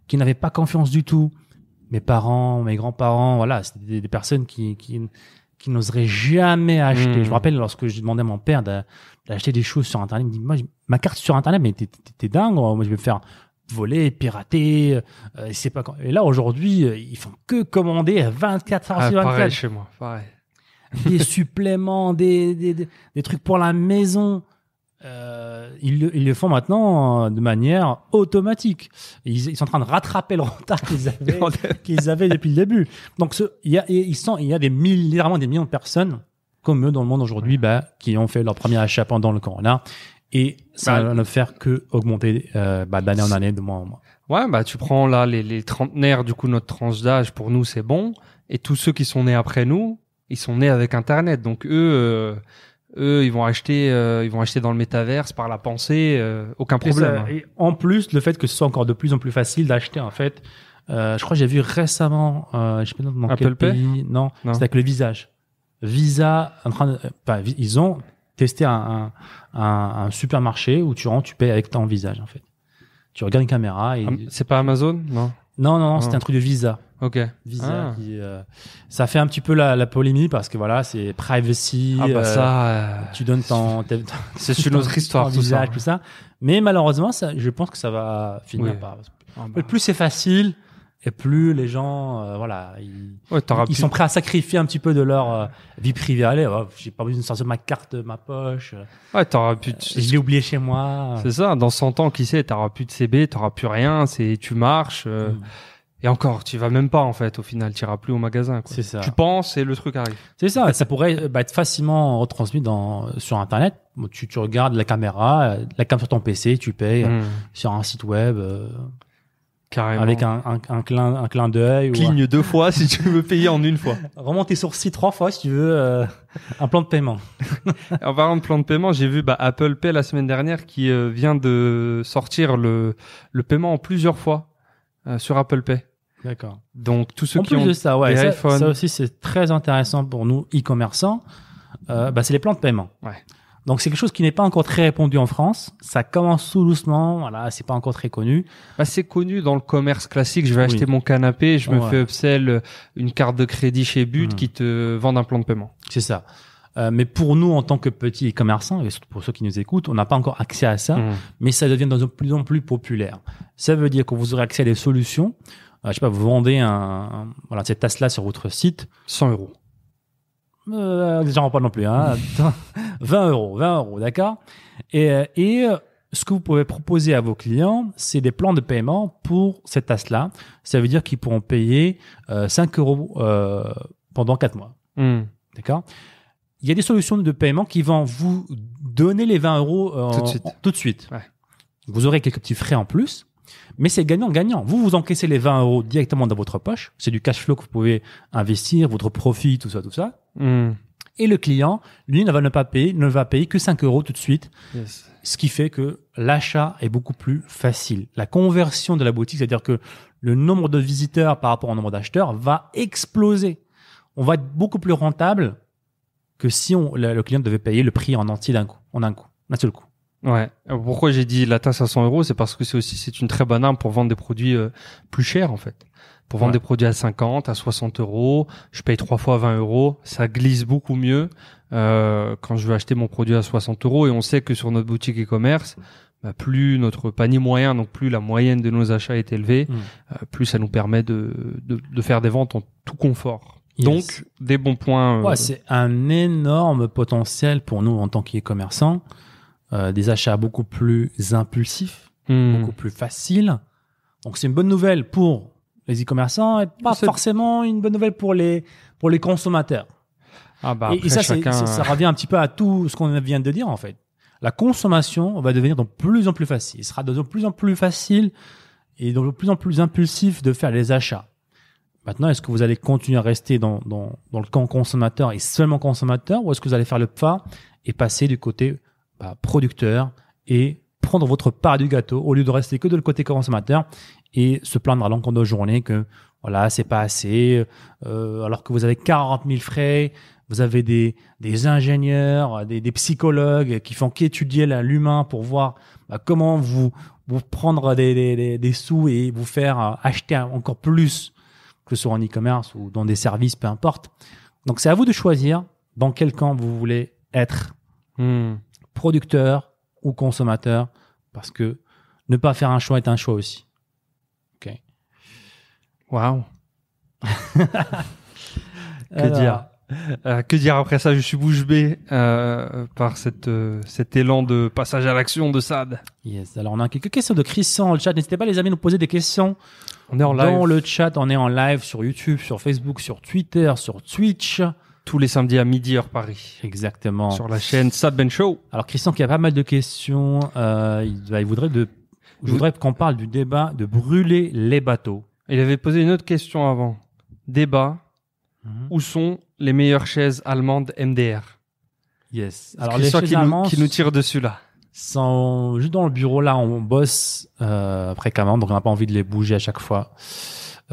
qui n'avaient pas confiance du tout. Mes parents, mes grands-parents, voilà, c'était des, des personnes qui, qui, qui n'oseraient jamais acheter. Mhm. Je me rappelle lorsque j'ai demandé à mon père d'a- d'acheter des choses sur Internet, il me dit, moi, ma carte sur Internet, mais t'es- dingue, moi, je vais me faire voler, pirater, euh, c'est pas quand... Et là, aujourd'hui, euh, ils font que commander 24 heures Ah, sur 24 pareil chez moi, pareil. [LAUGHS] des [LAUGHS] suppléments, des, des, des, des trucs pour la maison. Euh, ils, le, ils le font maintenant euh, de manière automatique. Ils, ils sont en train de rattraper le retard qu'ils [LAUGHS] avaient, qu'ils avaient depuis le début. Donc, il, y a, et ils sont, il y a des milliers, des millions de personnes comme eux dans le monde aujourd'hui bah, qui ont fait leur premier achat pendant le corona. Et ça Bah, va ne faire que augmenter euh, bah, d'année en année, de mois en mois. Ouais, bah tu prends là les, les trentenaires, du coup notre tranche d'âge pour nous c'est bon, et tous ceux qui sont nés après nous, ils sont nés avec Internet, donc eux, euh, eux ils vont acheter, euh, ils vont acheter dans le métaverse par la pensée, aucun Et, problème. ça- et en plus, le fait que ce soit encore de plus en plus facile d'acheter, en fait, je crois que j'ai vu récemment, je sais pas dans Apple quel Pay? pays, non, Non. c'était avec le visage. Visa, en train de, enfin, ils ont testé un, un, un, supermarché où tu rentres, tu payes avec ton visage, en fait. Tu regardes une caméra et C'est pas Amazon, non? Non, non, non, c'était un truc de Visa. Ok. Visa Ah. qui, euh, ça fait un petit peu la, la polémique parce que voilà, c'est privacy. Ah bah euh, ça, euh, tu donnes ton, c'est une autre histoire ton tout ça. visage, tout ça. Mais malheureusement, ça, je pense que ça va finir Oui. par. Ah bah. Plus c'est facile, et plus les gens, euh, voilà, ils, Ouais, ils sont prêts à sacrifier un petit peu de leur euh, vie privée. Allez, oh, j'ai pas besoin de sortir ma carte de ma poche. euh, Ouais, t'auras plus. de- Je l'ai oublié chez moi. C'est ça. Dans 100 ans, qui sait, t'auras plus de CB, t'auras plus rien. C'est tu marches. euh, Mm. Et encore, tu vas même pas en fait. Au final, tu iras plus au magasin. C'est ça. Tu penses et le truc arrive. C'est ça. Ça pourrait bah, être facilement retransmis dans sur Internet. Tu, tu regardes la caméra, euh, la cam sur ton PC, tu payes euh, Mm. sur un site web euh, Carrément. avec un, un, un clin, un clin d'œil. ou cligne deux fois si tu veux payer en une fois. [LAUGHS] Remonte tes sourcils trois fois si tu veux euh, un plan de paiement. [LAUGHS] En parlant de plan de paiement, j'ai vu bah, Apple Pay la semaine dernière qui euh, vient de sortir le, le paiement en plusieurs fois euh, sur Apple Pay. D'accord. Donc tous ceux En qui plus ont de ça, ouais, des ça, iPhones. ça aussi c'est très intéressant pour nous e-commerçants. Euh, bah, c'est les plans de paiement. Ouais. Donc c'est quelque chose qui n'est pas encore très répandu en France. Ça commence tout doucement. Voilà, c'est pas encore très connu. Bah, c'est connu dans le commerce classique. Je vais Oui. acheter mon canapé, je me Ouais. fais upsell euh, une carte de crédit chez But Mhm. qui te vendent un plan de paiement. C'est ça. Euh, mais pour nous, en tant que petits e-commerçants, et surtout pour ceux qui nous écoutent, on n'a pas encore accès à ça, Mhm. mais ça devient de plus en plus populaire. Ça veut dire que vous aurez accès à des solutions. Euh, je sais pas, vous vendez un, un- voilà, cette tasse-là sur votre site. 100 euros. Euh, déjà pas non plus, hein. [LAUGHS] 20 euros, 20 euros, d'accord Et, euh, et euh, ce que vous pouvez proposer à vos clients, c'est des plans de paiement pour cette tasse-là. Ça veut dire qu'ils pourront payer euh, 5 euros euh, pendant 4 mois. Mhm. D'accord Il y a des solutions de paiement qui vont vous donner les 20 euros euh, Tout de suite. tout de suite. Ouais. Vous aurez quelques petits frais en plus, mais c'est gagnant-gagnant. Vous, vous encaissez les 20 euros directement dans votre poche. C'est du cash flow que vous pouvez investir, votre profit, tout ça, tout ça. Mhm. Et le client, lui, ne va ne pas payer, ne va payer que 5 euros tout de suite, Yes. ce qui fait que l'achat est beaucoup plus facile. La conversion de la boutique, c'est-à-dire que le nombre de visiteurs par rapport au nombre d'acheteurs va exploser. On va être beaucoup plus rentable que si on, le client devait payer le prix en entier d'un coup, en un coup, d'un seul coup. Ouais. Euh, Pourquoi j'ai dit la tasse à 100 euros, c'est parce que c'est aussi c'est une très bonne arme pour vendre des produits euh, plus chers en fait. Pour vendre Ouais. des produits à 50, à 60 euros, je paye trois fois 20 euros, ça glisse beaucoup mieux euh, quand je veux acheter mon produit à 60 euros. Et on sait que sur notre boutique e-commerce, bah, plus notre panier moyen, donc plus la moyenne de nos achats est élevée, Mm. euh, plus ça nous permet de, de, de faire des ventes en tout confort. Yes. Donc des bons points. euh, Ouais, c'est un énorme potentiel pour nous en tant qu'e-commerçants, euh, des achats beaucoup plus impulsifs, hmm. beaucoup plus faciles. Donc c'est une bonne nouvelle pour les e-commerçants et pas forcément une bonne nouvelle pour les pour les consommateurs. Ah bah et, ça, chacun- ça revient un petit peu à tout ce qu'on vient de dire en fait. La consommation va devenir de plus en plus facile. Il sera de plus en plus facile et de plus en plus impulsif de faire les achats. Maintenant, est-ce que vous allez continuer à rester dans, dans, dans le camp consommateur et seulement consommateur ou est-ce que vous allez faire le pas et passer du côté bah, producteur et prendre votre part du gâteau au lieu de rester que de le côté consommateur et se plaindre à l'encontre de journée que voilà, c'est pas assez, euh, alors que vous avez 40 000 frais, vous avez des, des ingénieurs, des, des psychologues qui font qu'étudier l'humain pour voir bah, comment vous, vous prendre des, des, des, des sous et vous faire euh, acheter encore plus, que ce soit en e-commerce ou dans des services, peu importe. Donc c'est à vous de choisir dans quel camp vous voulez être, Hmm. Producteur ou consommateur, parce que ne pas faire un choix est un choix aussi. Ok. Waouh. [LAUGHS] Que Alors, dire Euh, que dire après ça? Je suis bouche bée euh, par cette, euh, cet élan de passage à l'action de Sad. Yes. Alors on a quelques questions de Christian dans le chat. N'hésitez pas les amis à nous poser des questions On est en live dans le chat. On est en live sur YouTube, sur Facebook, sur Twitter, sur Twitch. Tous les samedis à midi heure Paris Exactement. sur la chaîne Sad Ben Show. Alors Christian qui a pas mal de questions, euh, il, bah, il voudrait de, je voudrais qu'on parle du débat de brûler les bateaux. Il avait posé une autre question avant. Débat où sont les meilleures chaises allemandes MDR Yes. Alors les chaises qui, nous, allemandes qui nous tire dessus là. sont juste dans le bureau là, on bosse euh, fréquemment, donc on n'a pas envie de les bouger à chaque fois,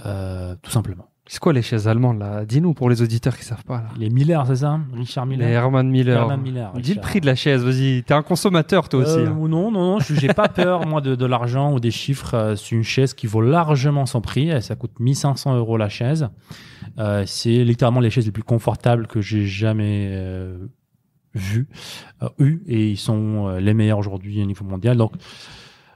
euh, tout simplement. C'est quoi les chaises allemandes là? Dis-nous pour les auditeurs qui savent pas là. Les Miller, c'est ça? Richard Les Miller? Herman Miller. Herman Miller, Dis le prix de la chaise, vas-y. T'es un consommateur toi aussi. Euh, hein. non, non, non, j'ai pas peur moi de, de l'argent ou des chiffres. Euh, C'est une chaise qui vaut largement son prix. Euh, Ça coûte 1500 euros la chaise. Euh, c'est littéralement les chaises les plus confortables que j'ai jamais euh, vues, eues, et ils sont les meilleurs aujourd'hui au niveau mondial. Donc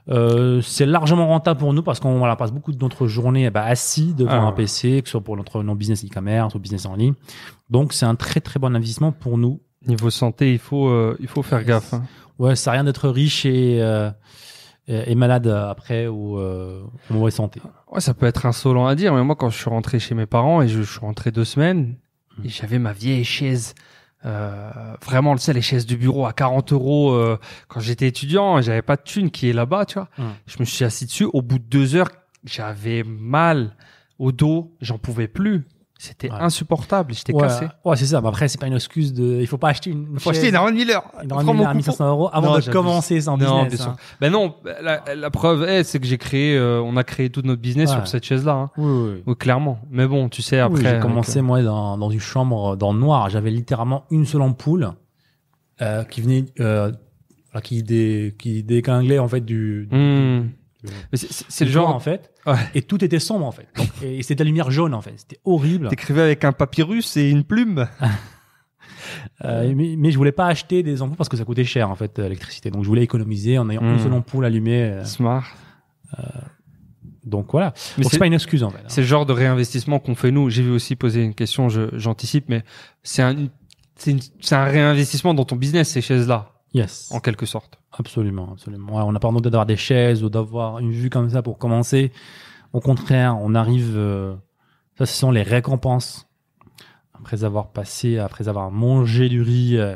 Euh, c'est largement rentable pour nous parce qu'on voilà, passe beaucoup de notre journée bah, assis devant Ah. un PC, que ce soit pour notre non business e-commerce ou business en ligne. Donc c'est un très très bon investissement pour nous. Niveau santé, il faut, euh, il faut faire gaffe. hein. Ouais, ça rien d'être riche et, euh, et, et malade après ou en mauvaise santé. Ouais, ça peut être insolent à dire, mais moi, quand je suis rentré chez mes parents et je, je suis rentré deux semaines, Mm. et j'avais ma vieille chaise, euh, vraiment, tu sais, les chaises du bureau à 40 euros euh, quand j'étais étudiant, j'avais pas de thune qui est là-bas, tu vois. Mm. Je me suis assis dessus. Au bout de deux heures, j'avais mal au dos, j'en pouvais plus. C'était Ouais. insupportable, j'étais Ouais, cassé. ouais, c'est ça. Mais après, c'est pas une excuse de. Il faut pas acheter une. Faut acheter une Aaron Miller. une mon Miller à coupon. 1500 euros avant Non, de commencer son Non, business. bien sûr. hein. Ben non, la, la preuve est, c'est que j'ai créé, euh, on a créé tout notre business Ouais. sur cette chaise-là. Hein. Oui, oui, clairement. Mais bon, tu sais, après. Oui, j'ai avec, commencé moi dans, dans une chambre dans le noir. J'avais littéralement une seule ampoule euh, qui venait, euh, qui dé, qui en fait du. euh, hmm. du- c'est- le genre. en fait. Ouais. Et tout était sombre en fait. Donc, et c'était la lumière jaune en fait. C'était horrible. T'écrivais avec un papyrus et une plume. [LAUGHS] Euh, mais, mais je voulais pas acheter des ampoules parce que ça coûtait cher en fait l'électricité. Donc je voulais économiser en ayant une Hmm. seule ampoule allumée. euh, Smart. Donc voilà. Mais c'est pas une excuse en fait. hein. c'est le genre de réinvestissement qu'on fait nous. J'ai vu aussi poser une question, je- j'anticipe, mais c'est un, c'est un réinvestissement dans ton business, ces chaises-là, Yes. en quelque sorte. Absolument, absolument. Ouais, on n'a pas besoin d'avoir des chaises ou d'avoir une vue comme ça pour commencer. Au contraire, on arrive. euh, ça, ce sont les récompenses. Après avoir passé, après avoir mangé du riz euh,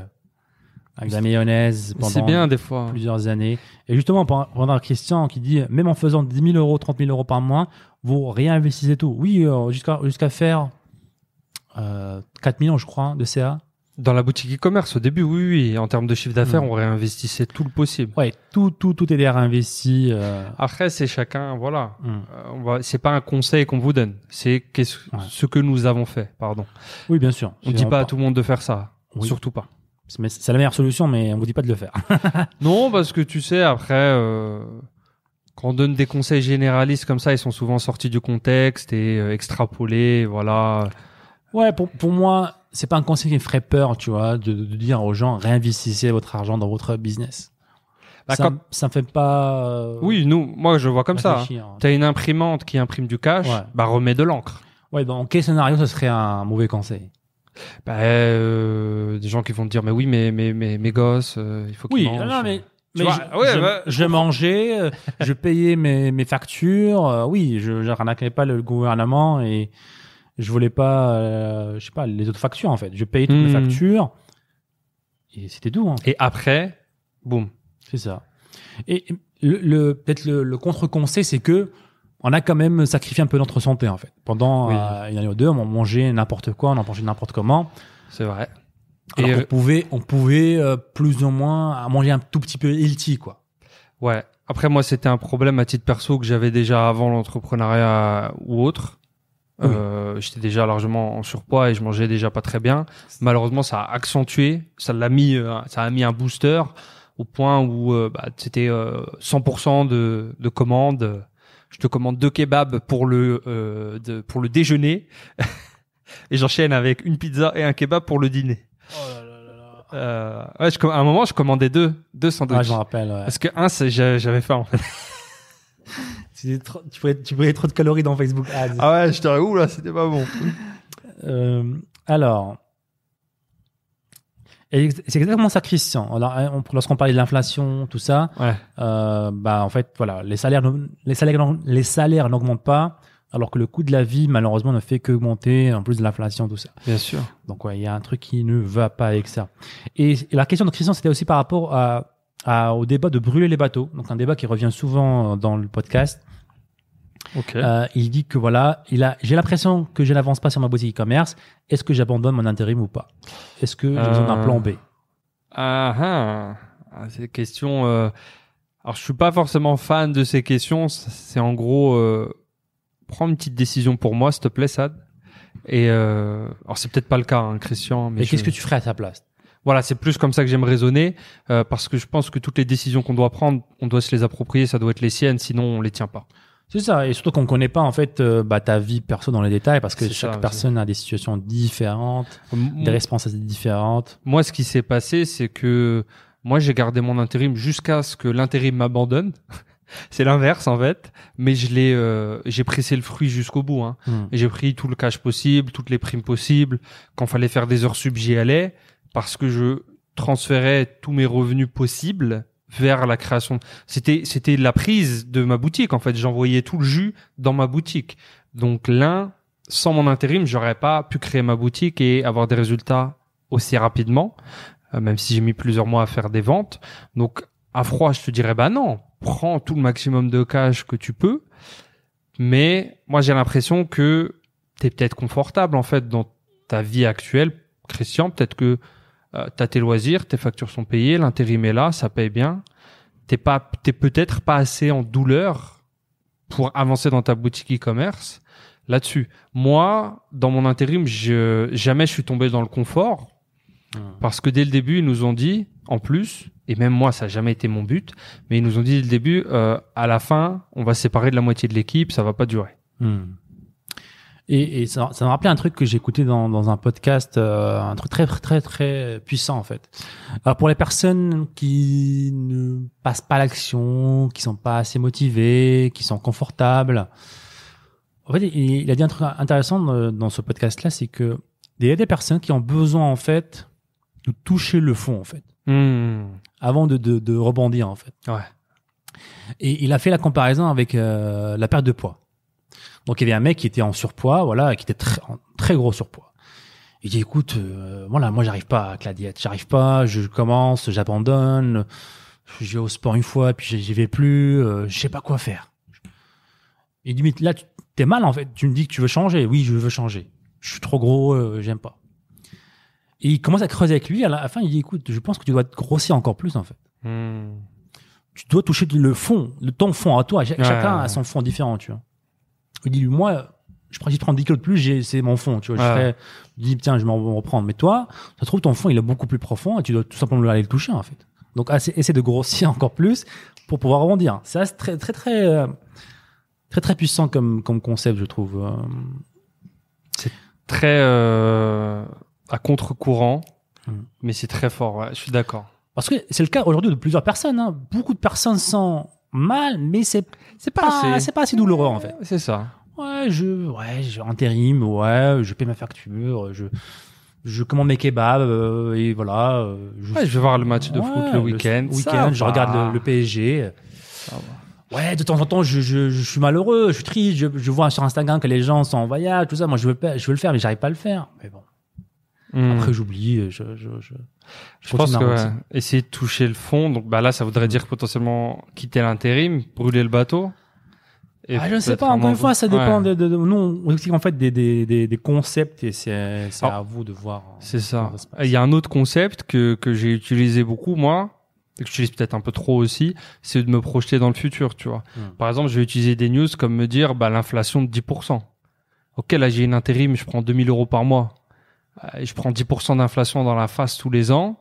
avec de la mayonnaise pendant bien des fois. plusieurs années. Et justement, pendant Christian qui dit, même en faisant 10 000 euros, 30 000 euros par mois, vous réinvestissez tout. Oui, euh, jusqu'à jusqu'à faire euh, 4 millions, je crois, de CA. Dans la boutique e-commerce, au début, oui, oui. En termes de chiffre d'affaires, Hmm. on réinvestissait tout le possible. Ouais, tout, tout, tout est réinvesti. Euh, Après, c'est chacun, voilà. hum. Euh, on va, c'est pas un conseil qu'on vous donne. C'est Ouais. ce que nous avons fait, pardon. Oui, bien sûr. On dit pas à tout le monde de faire ça. Oui. Surtout pas. C'est la meilleure solution, mais on vous dit pas de le faire. [LAUGHS] Non, parce que tu sais, après, euh, quand on donne des conseils généralistes comme ça, ils sont souvent sortis du contexte et euh, extrapolés, voilà. Ouais, pour, pour moi, c'est pas un conseil qui me ferait peur, tu vois, de, de dire aux gens réinvestissez votre argent dans votre business. Bah, ça, quand- ça me fait pas. euh, Oui, nous, moi, je vois comme ça. hein. T'as une imprimante qui imprime du cash, Ouais. bah remets de l'encre. Ouais, dans quel scénario ce serait un mauvais conseil? Bah, euh, des gens qui vont te dire, mais oui, mais mais mais mes gosses, euh, il faut qu'ils Oui, mangent. non, mais. Mais vois, je, ouais, je, bah, je mangeais, je payais mes, mes factures. euh, oui, je je n'arnaquais pas le gouvernement et je voulais pas, euh, je sais pas, les autres factures en fait. Je payais toutes mes Hmm. factures et c'était tout. Hein. Et après, boum. C'est ça. Et le, le- peut-être le, le contre-conseil, c'est que on a quand même sacrifié un peu notre santé en fait. Pendant Oui. euh, une année ou deux, on mangeait n'importe quoi, on en mangeait n'importe comment. C'est vrai. Et, euh, pouvait, on pouvait euh, plus ou moins manger un tout petit peu healthy quoi. Ouais. Après, moi, c'était un problème à titre perso que j'avais déjà avant l'entrepreneuriat ou autre. Oui. Euh, J'étais déjà largement en surpoids et je mangeais déjà pas très bien. Malheureusement, ça a accentué, ça l'a mis, euh, ça a mis un booster au point où euh, bah, c'était euh, 100% de, de commandes. Je te commande deux kebabs pour le euh, de, pour le déjeuner [LAUGHS] et j'enchaîne avec une pizza et un kebab pour le dîner. Euh, ouais, je, à un moment, je commandais deux deux sandwichs. Ah, je me rappelle. ouais. Parce que un, j'avais faim en fait. [LAUGHS] Trop- tu voyais, tu voyais trop de calories dans Facebook Ads. Ah ouais, je t'aurais où là, c'était pas bon. [LAUGHS] Euh, alors, et c'est exactement ça, Christian. Alors, hein, on- lorsqu'on parlait de l'inflation, tout ça, Ouais. euh, bah en fait, voilà, les salaires, les salaires, les salaires n'augmentent pas, alors que le coût de la vie, malheureusement, ne fait qu'augmenter, en plus de l'inflation, tout ça. Bien sûr. Donc, ouais, il y a un truc qui ne va pas avec ça. Et, et la question de Christian, c'était aussi par rapport à, à- au débat de brûler les bateaux. Donc, un débat qui revient souvent dans le podcast. Euh, il dit que voilà, il a, j'ai l'impression que je n'avance pas sur ma boutique e-commerce. Est-ce que j'abandonne mon intérim ou pas? Est-ce que j'ai besoin d'un Euh, plan B? Ah ah. Ah, Ces questions. euh, Alors, je suis pas forcément fan de ces questions. C'est en gros, euh, prends une petite décision pour moi, s'il te plaît, Sad. Et euh... alors, c'est peut-être pas le cas, hein, Christian. Mais je- qu'est-ce que tu ferais à ta place? Voilà, c'est plus comme ça que j'aime raisonner, euh, parce que je pense que toutes les décisions qu'on doit prendre, on doit se les approprier. Ça doit être les siennes, sinon on les tient pas. C'est ça, et surtout qu'on connaît pas en fait euh, bah, ta vie perso dans les détails, parce que chaque ça, personne a des situations différentes, M- des responsabilités différentes. Moi, ce qui s'est passé, c'est que moi, j'ai gardé mon intérim jusqu'à ce que l'intérim m'abandonne. [LAUGHS] C'est l'inverse en fait, mais je l'ai, euh, j'ai pressé le fruit jusqu'au bout. Hein. Hmm. J'ai pris tout le cash possible, toutes les primes possibles. Quand fallait faire des heures sub, j'y allais parce que je transférais tous mes revenus possibles vers la création. C'était c'était la prise de ma boutique en fait. J'envoyais tout le jus dans ma boutique. Donc l'un, sans mon intérim, j'aurais pas pu créer ma boutique et avoir des résultats aussi rapidement, euh, même si j'ai mis plusieurs mois à faire des ventes. Donc à froid, je te dirais bah non, prends tout le maximum de cash que tu peux. Mais moi j'ai l'impression que tu es peut-être confortable en fait dans ta vie actuelle, Christian. Peut-être que euh, tu as tes loisirs, tes factures sont payées, l'intérim est là, ça paye bien. T'es pas, t'es peut-être pas assez en douleur pour avancer dans ta boutique e-commerce là-dessus. Moi, dans mon intérim, je, jamais je suis tombé dans le confort parce que dès le début, ils nous ont dit, en plus, et même moi, ça n'a jamais été mon but, mais ils nous ont dit dès le début, euh, à la fin, on va se séparer de la moitié de l'équipe, ça va pas durer. Hmm. Et, et ça, ça me rappelait un truc que j'ai écouté dans, dans un podcast, euh, un truc très très très puissant en fait. Alors pour les personnes qui ne passent pas l'action, qui sont pas assez motivées, qui sont confortables, en fait, il, a dit un truc intéressant dans, ce podcast-là, c'est que il y a des personnes qui ont besoin en fait de toucher le fond en fait, avant de, de, de rebondir en fait. Ouais. Et il a fait la comparaison avec euh, la perte de poids. Donc il y avait un mec qui était en surpoids, voilà, qui était très, en très gros surpoids. Il dit écoute, euh, voilà, moi j'arrive pas avec la diète, j'arrive pas, je commence, j'abandonne, je vais au sport une fois, puis j'y vais plus, euh, je sais pas quoi faire. Il dit mais là tu t'es mal en fait, tu me dis que tu veux changer, oui je veux changer, je suis trop gros, euh, j'aime pas. Et il commence à creuser avec lui, à la fin il dit écoute, je pense que tu dois te grossir encore plus en fait tu dois toucher le fond, le ton fond à toi. Chacun ouais. a son fond différent, tu vois. Il dit, moi, je prends, si je prends 10 kilos de plus, c'est mon fond, tu vois. Je ferais, je dis, tiens, je vais m'en reprendre. Mais toi, ça trouve, ton fond, il est beaucoup plus profond et tu dois tout simplement aller le toucher, en fait. Donc, essaie de grossir [LAUGHS] encore plus pour pouvoir rebondir. C'est très, très, très, euh, très, très puissant comme, comme concept, je trouve. Euh, Très euh, à contre-courant, Mm. mais c'est très fort. Ouais, je suis d'accord. Parce que c'est le cas aujourd'hui de plusieurs personnes. Hein. Beaucoup de personnes sont mal, mais c'est C'est pas, assez. c'est pas assez douloureux, en fait. C'est ça. Ouais, je, ouais, j'ai intérim, ouais, je paie ma facture, je, je commande mes kebabs, euh, et voilà. euh, je, Ouais, je vais voir le match de Ouais, foot le week-end. week-end, je regarde le, le PSG. Ça va. Ouais, de temps en temps, je, je, je suis malheureux, je suis triste, je, je vois sur Instagram que les gens sont en voyage, tout ça. Moi, je veux, je veux le faire, mais j'arrive pas à le faire. Mais bon, Mm. après, j'oublie, je, je, je, Je pense que ouais, essayer de toucher le fond, donc bah là, ça voudrait dire potentiellement quitter l'intérim, brûler le bateau. Ah, je ne sais pas, encore une fois, ça dépend Ouais, de, de, de- nous, on explique en fait des, des, des, des concepts et c'est, c'est Alors, à vous de voir. C'est ça. Il y a un autre concept que, que j'ai utilisé beaucoup, moi, et que j'utilise peut-être un peu trop aussi, c'est de me projeter dans le futur, tu vois. Hmm. Par exemple, je vais utiliser des news comme me dire, bah, l'inflation de 10%. Ok, là, j'ai une intérim, je prends 2000 euros par mois. Euh, Je prends 10% d'inflation dans la face tous les ans.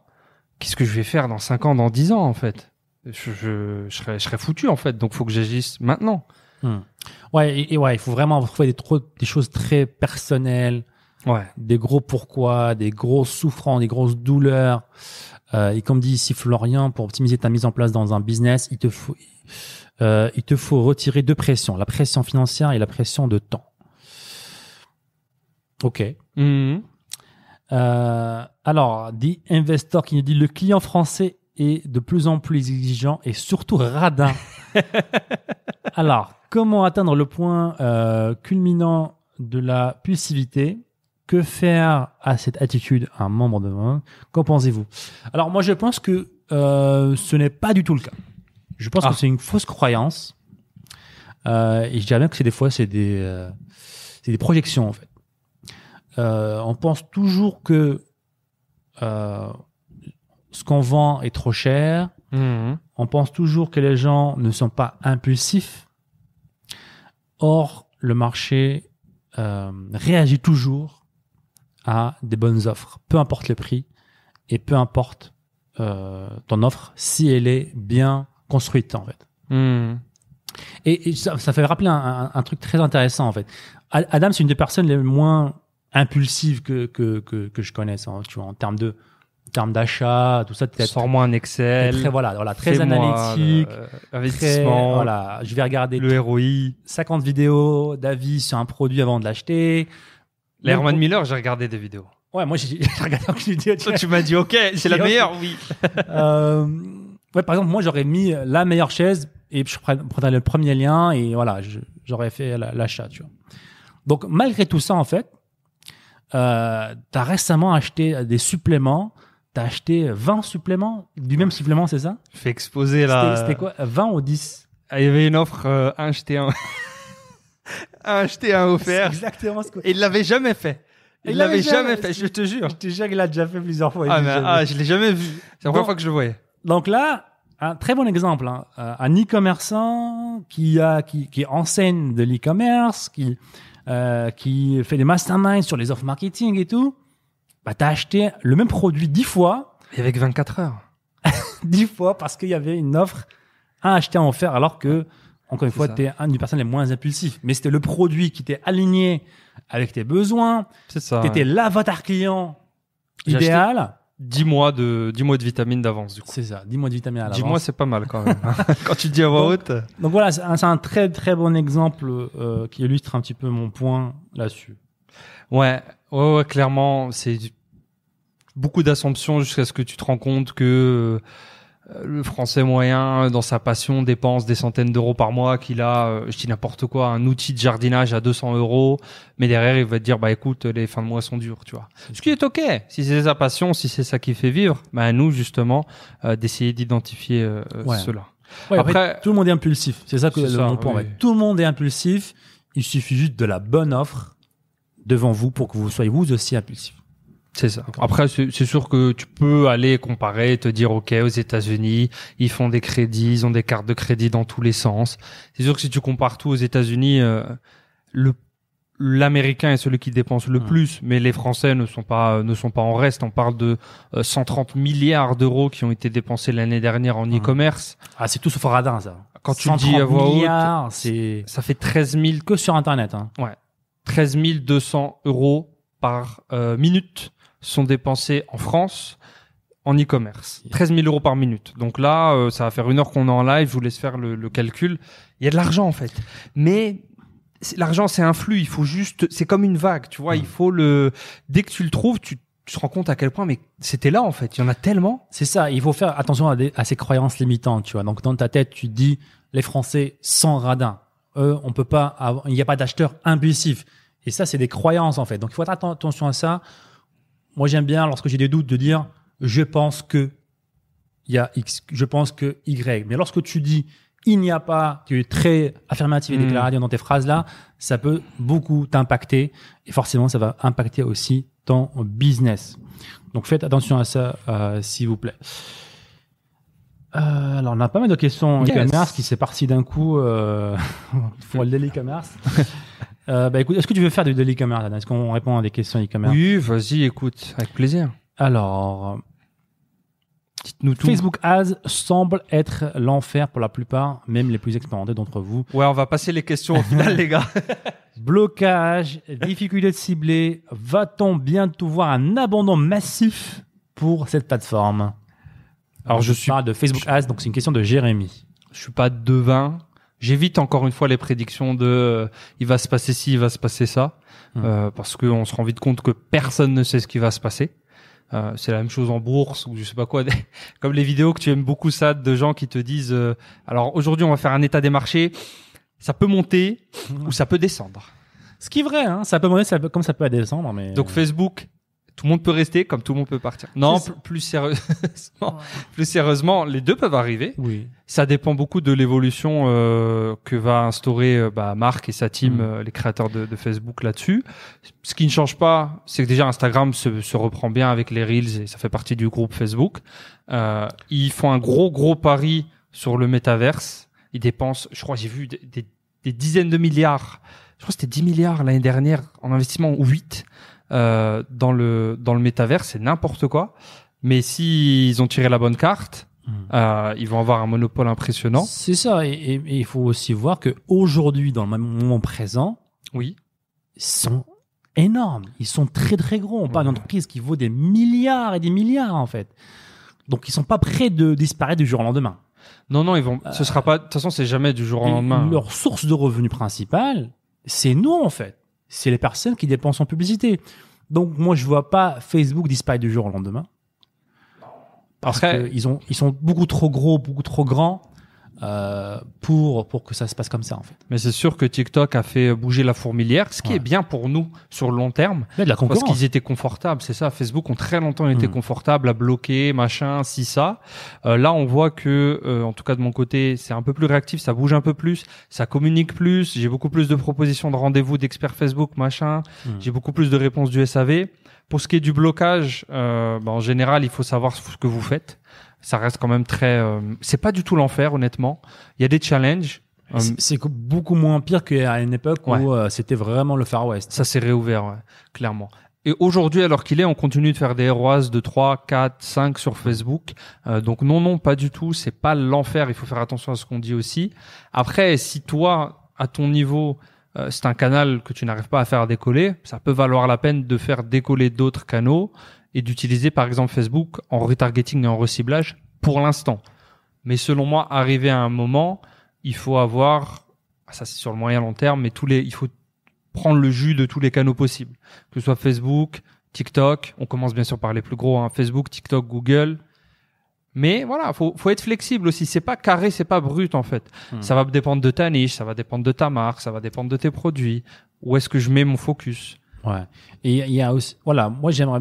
Qu'est-ce que je vais faire dans 5 ans, dans 10 ans, en fait? Je, je, je serais, je serais foutu, en fait. Donc, faut que j'agisse maintenant. Hmm. Ouais, et, et ouais, il faut vraiment trouver des, trop, des choses très personnelles, Ouais. des gros pourquoi, des grosses souffrances, des grosses douleurs. Euh, et comme dit ici Florian, pour optimiser ta mise en place dans un business, il te faut, euh, il te faut retirer deux pressions, la pression financière et la pression de temps. Ok. Mhm. Euh, alors, dit Investor qui nous dit le client français est de plus en plus exigeant et surtout radin. [LAUGHS] alors, comment atteindre le point euh, culminant de la pulsivité Que faire à cette attitude? Un membre de Qu'en pensez-vous? Alors, moi, je pense que euh, ce n'est pas du tout le cas. Je pense Ah. que c'est une fausse croyance. Et je dirais bien que c'est des fois, c'est des, c'est des projections, en fait. Euh, on pense toujours que euh, ce qu'on vend est trop cher. Mhm. On pense toujours que les gens ne sont pas impulsifs. Or, le marché euh, réagit toujours à des bonnes offres, peu importe le prix et peu importe ton offre, si elle est bien construite en fait. Mhm. Et, et ça, ça fait rappeler un, un- un truc très intéressant en fait. Adam, c'est une des personnes les moins impulsives que que, que, que je connaisse, hein, tu vois, en termes de termes d'achat, tout ça, Sors-moi un Excel. très voilà, voilà, très fais-moi, analytique, euh, très investissement. voilà. Je vais regarder Le ROI. 50 vidéos d'avis sur un produit avant de l'acheter. L'Herman Miller, j'ai regardé des vidéos. Ouais, moi j'ai [LAUGHS] regardé aucune vidéo. Toi, tu m'as dit, ok, [LAUGHS] c'est la meilleure, oui. [LAUGHS] Euh, ouais, par exemple, moi j'aurais mis la meilleure chaise et je prendrais le premier lien et voilà, j'aurais fait la- l'achat, tu vois. Donc malgré tout ça, en fait, euh, t'as récemment acheté des suppléments. T'as acheté 20 suppléments du même supplément, c'est ça? Fais exposer là. c'était quoi? 20 ou 10 Ah, Il y avait une offre, euh, un acheté un. [LAUGHS] un acheté un offert. exactement ce que. Et il l'avait jamais fait. Il Il l'avait jamais jamais- fait, je te jure. Je te jure qu'il a déjà fait plusieurs fois. Ah, mais, ah, je l'ai jamais vu. C'est la première fois que je le voyais. Donc là, un très bon exemple, hein. Euh, un e-commerçant qui a qui, qui enseigne de l'e-commerce, qui euh, qui fait des masterminds sur les offres marketing et tout. Bah t'as acheté le même produit dix fois, Et avec 24 heures. [LAUGHS] dix fois parce qu'il y avait une offre à acheter en offert, alors que encore une fois t'es une des personnes les moins impulsives. Mais c'était le produit qui était aligné avec tes besoins. C'est ça. T'étais l'avatar client idéal. 10 mois de, 10 mois de vitamines d'avance, du coup. C'est ça. Dis-moi de vitamine à 10 l'avance. mois, c'est pas mal quand même. [LAUGHS] quand tu dis à voix haute. Donc voilà, c'est un, très très bon exemple euh, qui illustre un petit peu mon point là-dessus. Ouais, ouais, ouais, clairement, c'est beaucoup d'assomptions jusqu'à ce que tu te rends compte que euh, le français moyen, dans sa passion, dépense des centaines d'euros par mois, qu'il a, euh, je dis n'importe quoi, un outil de jardinage à 200 euros, mais derrière, il va te dire, bah écoute, les fins de mois sont dures, tu vois. Ce qui est ok, si c'est sa passion, si c'est ça qui fait vivre, bah à nous, justement, euh, d'essayer d'identifier euh, Ouais. cela. Ouais, après, Après- tout le monde est impulsif. C'est ça que le- ça, mon point. oui. ouais. Tout le monde est impulsif. Il suffit juste de la bonne offre devant vous pour que vous soyez vous aussi impulsif. C'est ça. Après, c'est sûr que tu peux aller comparer, te dire, OK, aux États-Unis, ils font des crédits, ils ont des cartes de crédit dans tous les sens. C'est sûr que si tu compares tout aux États-Unis, euh, le l'américain est celui qui dépense le plus, mais les Français ne sont pas ne sont pas en reste. On parle de euh, 130 milliards d'euros qui ont été dépensés l'année dernière en Mm. e-commerce. Ah, c'est tout sauf radin, ça. Quand tu dis à 130 voix haute, milliards, c'est Ça fait 13 000 que sur Internet. Hein. 13 200 euros par euh, minute sont dépensés en France en e-commerce. 13 000 euros par minute. Donc là, euh, ça va faire une heure qu'on est en live. Je vous laisse faire le, le calcul. Il y a de l'argent en fait, mais l'argent c'est un flux. Il faut juste, c'est comme une vague, tu vois. Il faut le dès que tu le trouves, tu, tu te rends compte à quel point, mais c'était là en fait. Il y en a tellement. C'est ça. Il faut faire attention à, des- à ces croyances limitantes, tu vois. Donc dans ta tête, tu te dis les Français sans radin. Eux, on peut pas. avoir- Il n'y a pas d'acheteurs impulsifs. Et ça, c'est des croyances en fait. Donc il faut faire atten- attention à ça. Moi, j'aime bien lorsque j'ai des doutes de dire je pense que il y a X, je pense que Y. Mais lorsque tu dis il n'y a pas, tu es très affirmatif et Mm. déclaratif dans tes phrases là, ça peut beaucoup t'impacter et forcément ça va impacter aussi ton business. Donc faites attention à ça, euh, s'il vous plaît. Euh, alors on a pas mal de questions Yes. e-commerce qui s'est parti d'un coup euh, [LAUGHS] pour le daily commerce. [LAUGHS] euh, bah écoute, est-ce que tu veux faire du daily commerce Adam? Est-ce qu'on répond à des questions e-commerce? Oui, vas-y, écoute, avec plaisir. Alors, Dites-nous tout. Facebook Ads semble être l'enfer pour la plupart, même les plus expérimentés d'entre vous. Ouais, on va passer les questions au final, [LAUGHS] les gars. Blocage, difficulté de cibler, va-t-on bientôt voir un abandon massif pour cette plateforme? Alors, je suis parle de Facebook Ads, donc c'est une question de Jérémy. je suis pas devin. J'évite encore une fois les prédictions de euh, il va se passer ci, il va se passer ça, Hmm. euh, parce qu'on se rend vite compte que personne ne sait ce qui va se passer. Euh, c'est la même chose en bourse ou je sais pas quoi, [LAUGHS] comme les vidéos que tu aimes beaucoup ça de gens qui te disent euh, alors aujourd'hui on va faire un état des marchés, ça peut monter [LAUGHS] ou ça peut descendre. Ce qui est vrai, hein, ça peut monter, ça peut, comme ça peut descendre, mais Donc Facebook, tout le monde peut rester comme tout le monde peut partir. Non, plus, plus sérieusement, [LAUGHS] plus sérieusement, les deux peuvent arriver. oui, Ça dépend beaucoup de l'évolution euh, que va instaurer euh, bah, Marc et sa team, Mm. euh, les créateurs de, de Facebook là-dessus. Ce qui ne change pas, c'est que déjà Instagram se, se reprend bien avec les Reels et ça fait partie du groupe Facebook. Euh, ils font un gros gros pari sur le métaverse. Ils dépensent, je crois, j'ai vu des, des- des dizaines de milliards. Je crois que c'était 10 milliards l'année dernière en investissement ou 8 euh, dans le dans le métaverse. C'est n'importe quoi. Mais s'ils ont tiré la bonne carte, Mm. euh, ils vont avoir un monopole impressionnant. c'est ça. Et, il faut aussi voir que aujourd'hui, dans le moment présent, Oui. ils sont énormes. Ils sont très très gros. On parle d'une entreprise qui vaut des milliards et des milliards en fait. Donc ils sont pas prêts de disparaître du jour au lendemain. Non, non, ils vont. Ce sera pas. De toute façon, c'est jamais du jour au lendemain. Leur source de revenus principale, c'est nous en fait. C'est les personnes qui dépensent en publicité. Donc moi je vois pas Facebook disparaître du jour au lendemain. Parce qu'ils ont, ils sont beaucoup trop gros, beaucoup trop grands euh, pour pour que ça se passe comme ça en fait. Mais c'est sûr que TikTok a fait bouger la fourmilière, ce qui Ouais. est bien pour nous sur le long terme. A de la Parce qu'ils étaient confortables, c'est ça. Facebook ont très longtemps été Mm. confortables à bloquer, machin, si ça. Euh, là, on voit que, euh, en tout cas de mon côté, c'est un peu plus réactif, ça bouge un peu plus, ça communique plus. J'ai beaucoup plus de propositions de rendez-vous d'experts Facebook, machin. Mm. J'ai beaucoup plus de réponses du SAV. Pour ce qui est du blocage, euh, bah, en général, il faut savoir ce que vous faites. Ça reste quand même très. euh, c'est pas du tout l'enfer, honnêtement. Il y a des challenges. Euh, C'est- beaucoup moins pire qu'à une époque Ouais. où euh, c'était vraiment le Far West. Ça s'est réouvert, ouais, clairement. Et aujourd'hui, alors qu'il est, on continue de faire des ROAS de 3, 4, 5 sur Facebook. Euh, donc non, non, pas du tout. C'est pas l'enfer. Il faut faire attention à ce qu'on dit aussi. Après, si toi, à ton niveau, euh, c'est un canal que tu n'arrives pas à faire décoller, ça peut valoir la peine de faire décoller d'autres canaux et d'utiliser par exemple Facebook en retargeting et en reciblage pour l'instant. Mais selon moi, arrivé à un moment, il faut avoir, ah, ça c'est sur le moyen long terme, mais tous les, il faut prendre le jus de tous les canaux possibles, que ce soit Facebook, TikTok. On commence bien sûr par les plus gros, hein, Facebook, TikTok, Google. Mais voilà, faut, faut être flexible aussi. C'est pas carré, c'est pas brut en fait. Hmm. Ça va dépendre de ta niche, ça va dépendre de ta marque, ça va dépendre de tes produits. Où est-ce que je mets mon focus? Ouais. Et il y a aussi, voilà, moi j'aimerais.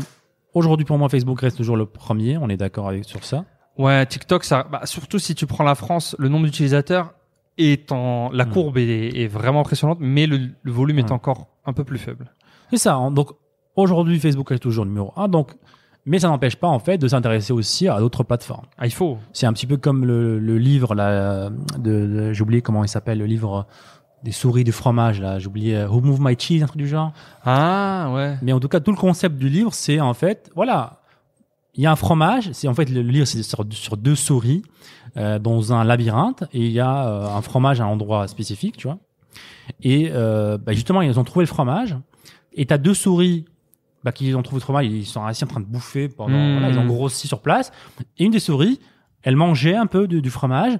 Aujourd'hui pour moi Facebook reste toujours le premier. On est d'accord avec sur ça. Ouais, TikTok, ça, bah, surtout si tu prends la France, le nombre d'utilisateurs est en, la Hmm. courbe est, est vraiment impressionnante, mais le, le volume est Hmm. encore un peu plus faible. C'est ça. hein. Donc aujourd'hui Facebook reste toujours numéro un. Donc, mais ça n'empêche pas en fait de s'intéresser aussi à d'autres plateformes. Ah, il faut. C'est un petit peu comme le, le livre là, de, de- j'ai oublié comment il s'appelle, le livre des souris du fromage là. J'ai oublié euh, Who Move My Cheese, un truc du genre. Ah, ouais. Mais en tout cas, tout le concept du livre, c'est en fait, voilà, il y a un fromage. C'est en fait le livre, c'est sur, sur deux souris euh, dans un labyrinthe et il y a euh, un fromage à un endroit spécifique, tu vois. Et euh, bah, justement, ils ont trouvé le fromage. Et t'as deux souris bah, qui ont trouvé le fromage. Ils sont assis en train de bouffer pendant. Mmh. Voilà, ils ont grossi sur place. Et une des souris, elle mangeait un peu du fromage.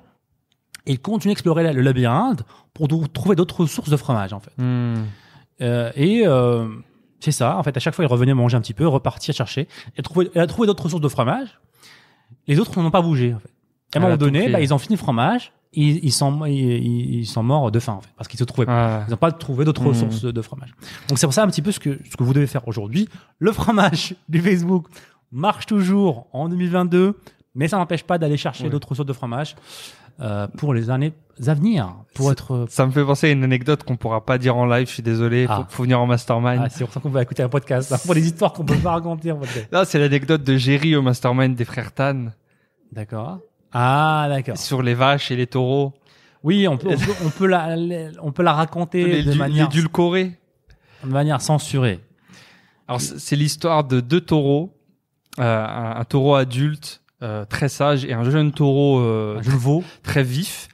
Et elle continue à explorer la- le labyrinthe pour trouver d'autres sources de fromage, en fait. Hmm. Euh, et euh, c'est ça, en fait, à chaque fois, il revenait manger un petit peu, repartir chercher. Elle, trouvait, elle a trouvé d'autres sources de fromage. Les autres n'ont pas bougé, en fait. À un moment a tout donné, bah, ils ont fini le fromage, ils, ils, sont, ils, sont morts de faim, en fait, parce qu'ils se trouvaient pas. Ah. Ils n'ont pas trouvé d'autres Mhm. sources de fromage. Donc c'est pour ça un petit peu ce que, ce que vous devez faire aujourd'hui. Le fromage [LAUGHS] du Facebook marche toujours en 2022, mais ça n'empêche pas d'aller chercher d'autres sources de fromage euh, pour les années à venir, pour être Ça me fait penser à une anecdote qu'on pourra pas dire en live, je suis désolé, Ah. faut venir en mastermind. Ah, c'est pour ça qu'on va écouter un podcast, hein, pour des histoires qu'on peut pas raconter en. Là, c'est l'anecdote de Jerry au mastermind des frères Tan D'accord. Ah, d'accord. sur les vaches et les taureaux. Oui, on peut, on peut, on peut la, on peut la raconter les, de manière, l'édulcoré. de manière censurée. Alors, c'est l'histoire de deux taureaux, euh, un, un taureau adulte euh, très sage et un jeune taureau euh, Je le vaux. [LAUGHS] très vif.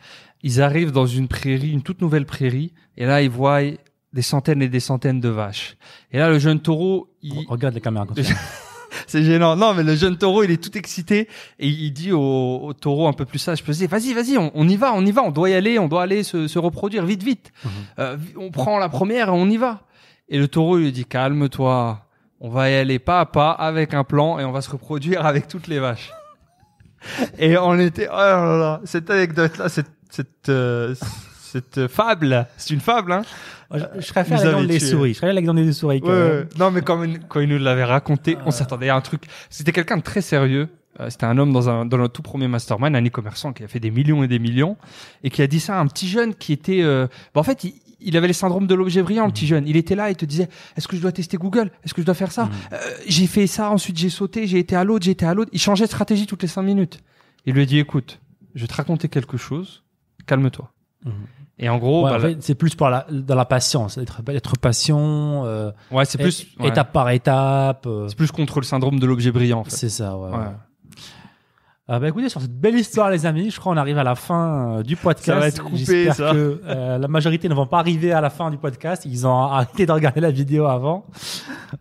Ils arrivent dans une prairie, une toute nouvelle prairie, et là, ils voient des centaines et des centaines de vaches. Et là, le jeune taureau, il, Regarde la caméra. Quand tu parles. C'est gênant. Non, mais le jeune taureau, il est tout excité et il dit au, au taureau un peu plus sage, pesé, vas-y, vas-y, on, on y va, on y va, on doit y aller, on doit aller se, se reproduire vite, vite. Mhm. Euh, on prend la première et on y va. Et le taureau il lui dit, calme-toi, on va y aller pas à pas avec un plan et on va se reproduire avec toutes les vaches. [LAUGHS] et on était, oh là là, cette anecdote-là, cette, cette, euh, cette fable, c'est une fable, hein. je, je préfère l'exemple des souris. Je préfère l'exemple des souris. Ouais, ouais. Non, mais quand, quand il nous l'avait raconté, on s'attendait à un truc. C'était quelqu'un de très sérieux. Euh, C'était un homme dans un dans notre tout premier mastermind, un e-commerçant qui a fait des millions et des millions et qui a dit ça à un petit jeune qui était. euh, bah, en fait, il, il avait le syndrome de l'objet brillant, le petit jeune. Il était là et te disait Est-ce que je dois tester Google? Est-ce que je dois faire ça? Euh, J'ai fait ça, ensuite j'ai sauté, j'ai été à l'autre, j'ai été à l'autre. Il changeait de stratégie toutes les cinq minutes. Il lui a dit Écoute, je vais te raconter quelque chose. Calme-toi. Mhm. Et en gros, Ouais, bah, en fait, c'est plus pour la, dans la patience, être, être patient, euh, ouais, c'est plus ouais. étape par étape. euh, c'est plus contre le syndrome de l'objet brillant. En fait. c'est ça, ouais. Euh, bah écoutez, sur cette belle histoire, les amis, je crois qu'on arrive à la fin euh, du podcast. Ça va être coupé, ça. que euh, la majorité ne vont pas arriver à la fin du podcast. Ils ont [LAUGHS] arrêté de regarder la vidéo avant.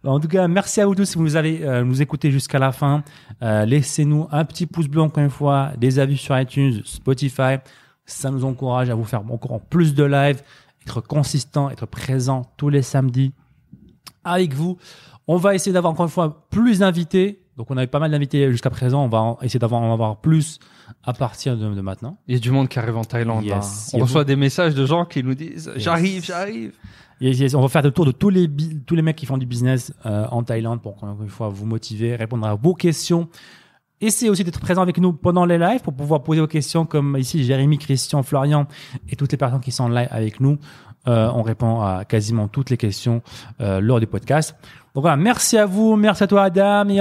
En tout cas, merci à vous tous si vous avez euh, nous écouté jusqu'à la fin. Laissez-nous un petit pouce bleu encore une fois, des avis sur iTunes, Spotify. Ça nous encourage à vous faire encore plus de live, être consistant, être présent tous les samedis avec vous. On va essayer d'avoir encore une fois plus d'invités. Donc on avait pas mal d'invités jusqu'à présent. On va essayer d'avoir en avoir plus à partir de, de maintenant. Il y a du monde qui arrive en Thaïlande. Yes. y On a reçoit des messages de gens qui nous disent J'arrive, j'arrive. On va faire le tour de tous les tous les mecs qui font du business euh, en Thaïlande pour encore une fois vous motiver, répondre à vos questions. Essayez aussi d'être présent avec nous pendant les lives pour pouvoir poser vos questions comme ici Jérémy, Christian, Florian et toutes les personnes qui sont en live avec nous. Euh, on répond à quasiment toutes les questions euh, lors du podcast. Donc voilà, merci à vous, merci à toi Adam et,